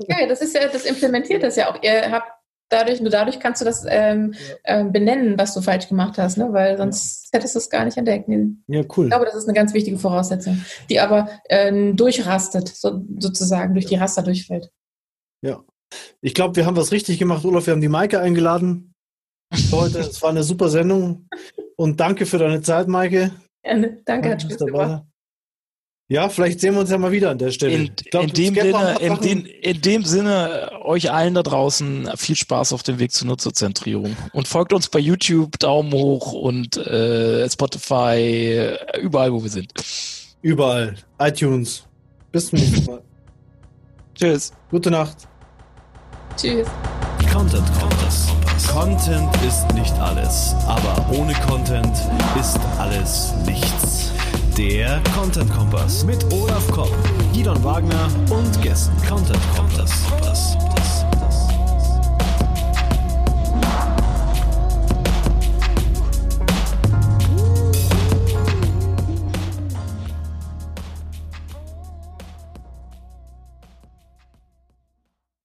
Ja, das ist ja, das implementiert das ja auch. Ihr habt dadurch, nur dadurch kannst du das ähm, äh, benennen, was du falsch gemacht hast, ne? weil sonst ja. hättest du es gar nicht entdeckt. Ja, cool. Ich glaube, das ist eine ganz wichtige Voraussetzung, die aber ähm, durchrastet, so, sozusagen durch die Raster durchfällt. Ja. Ich glaube, wir haben was richtig gemacht, Olaf. Wir haben die Maike eingeladen heute. Es war eine super Sendung. Und danke für deine Zeit, Maike. Gerne. Danke, hat Spaß gemacht. Ja, vielleicht sehen wir uns ja mal wieder an der Stelle. In, glaub, in, dem, Sinne, in, den, in dem Sinne, euch allen da draußen viel Spaß auf dem Weg zur Nutzerzentrierung. Und folgt uns bei YouTube, Daumen hoch und äh, Spotify, überall, wo wir sind. Überall. iTunes. Bis zum nächsten Mal. Tschüss. Gute Nacht. Tschüss. Content Kompass. Content ist nicht alles, aber ohne Content ist alles nichts. Der Content Kompass mit Olaf Kopp, Gidon Wagner und Gästen. Content Kompass.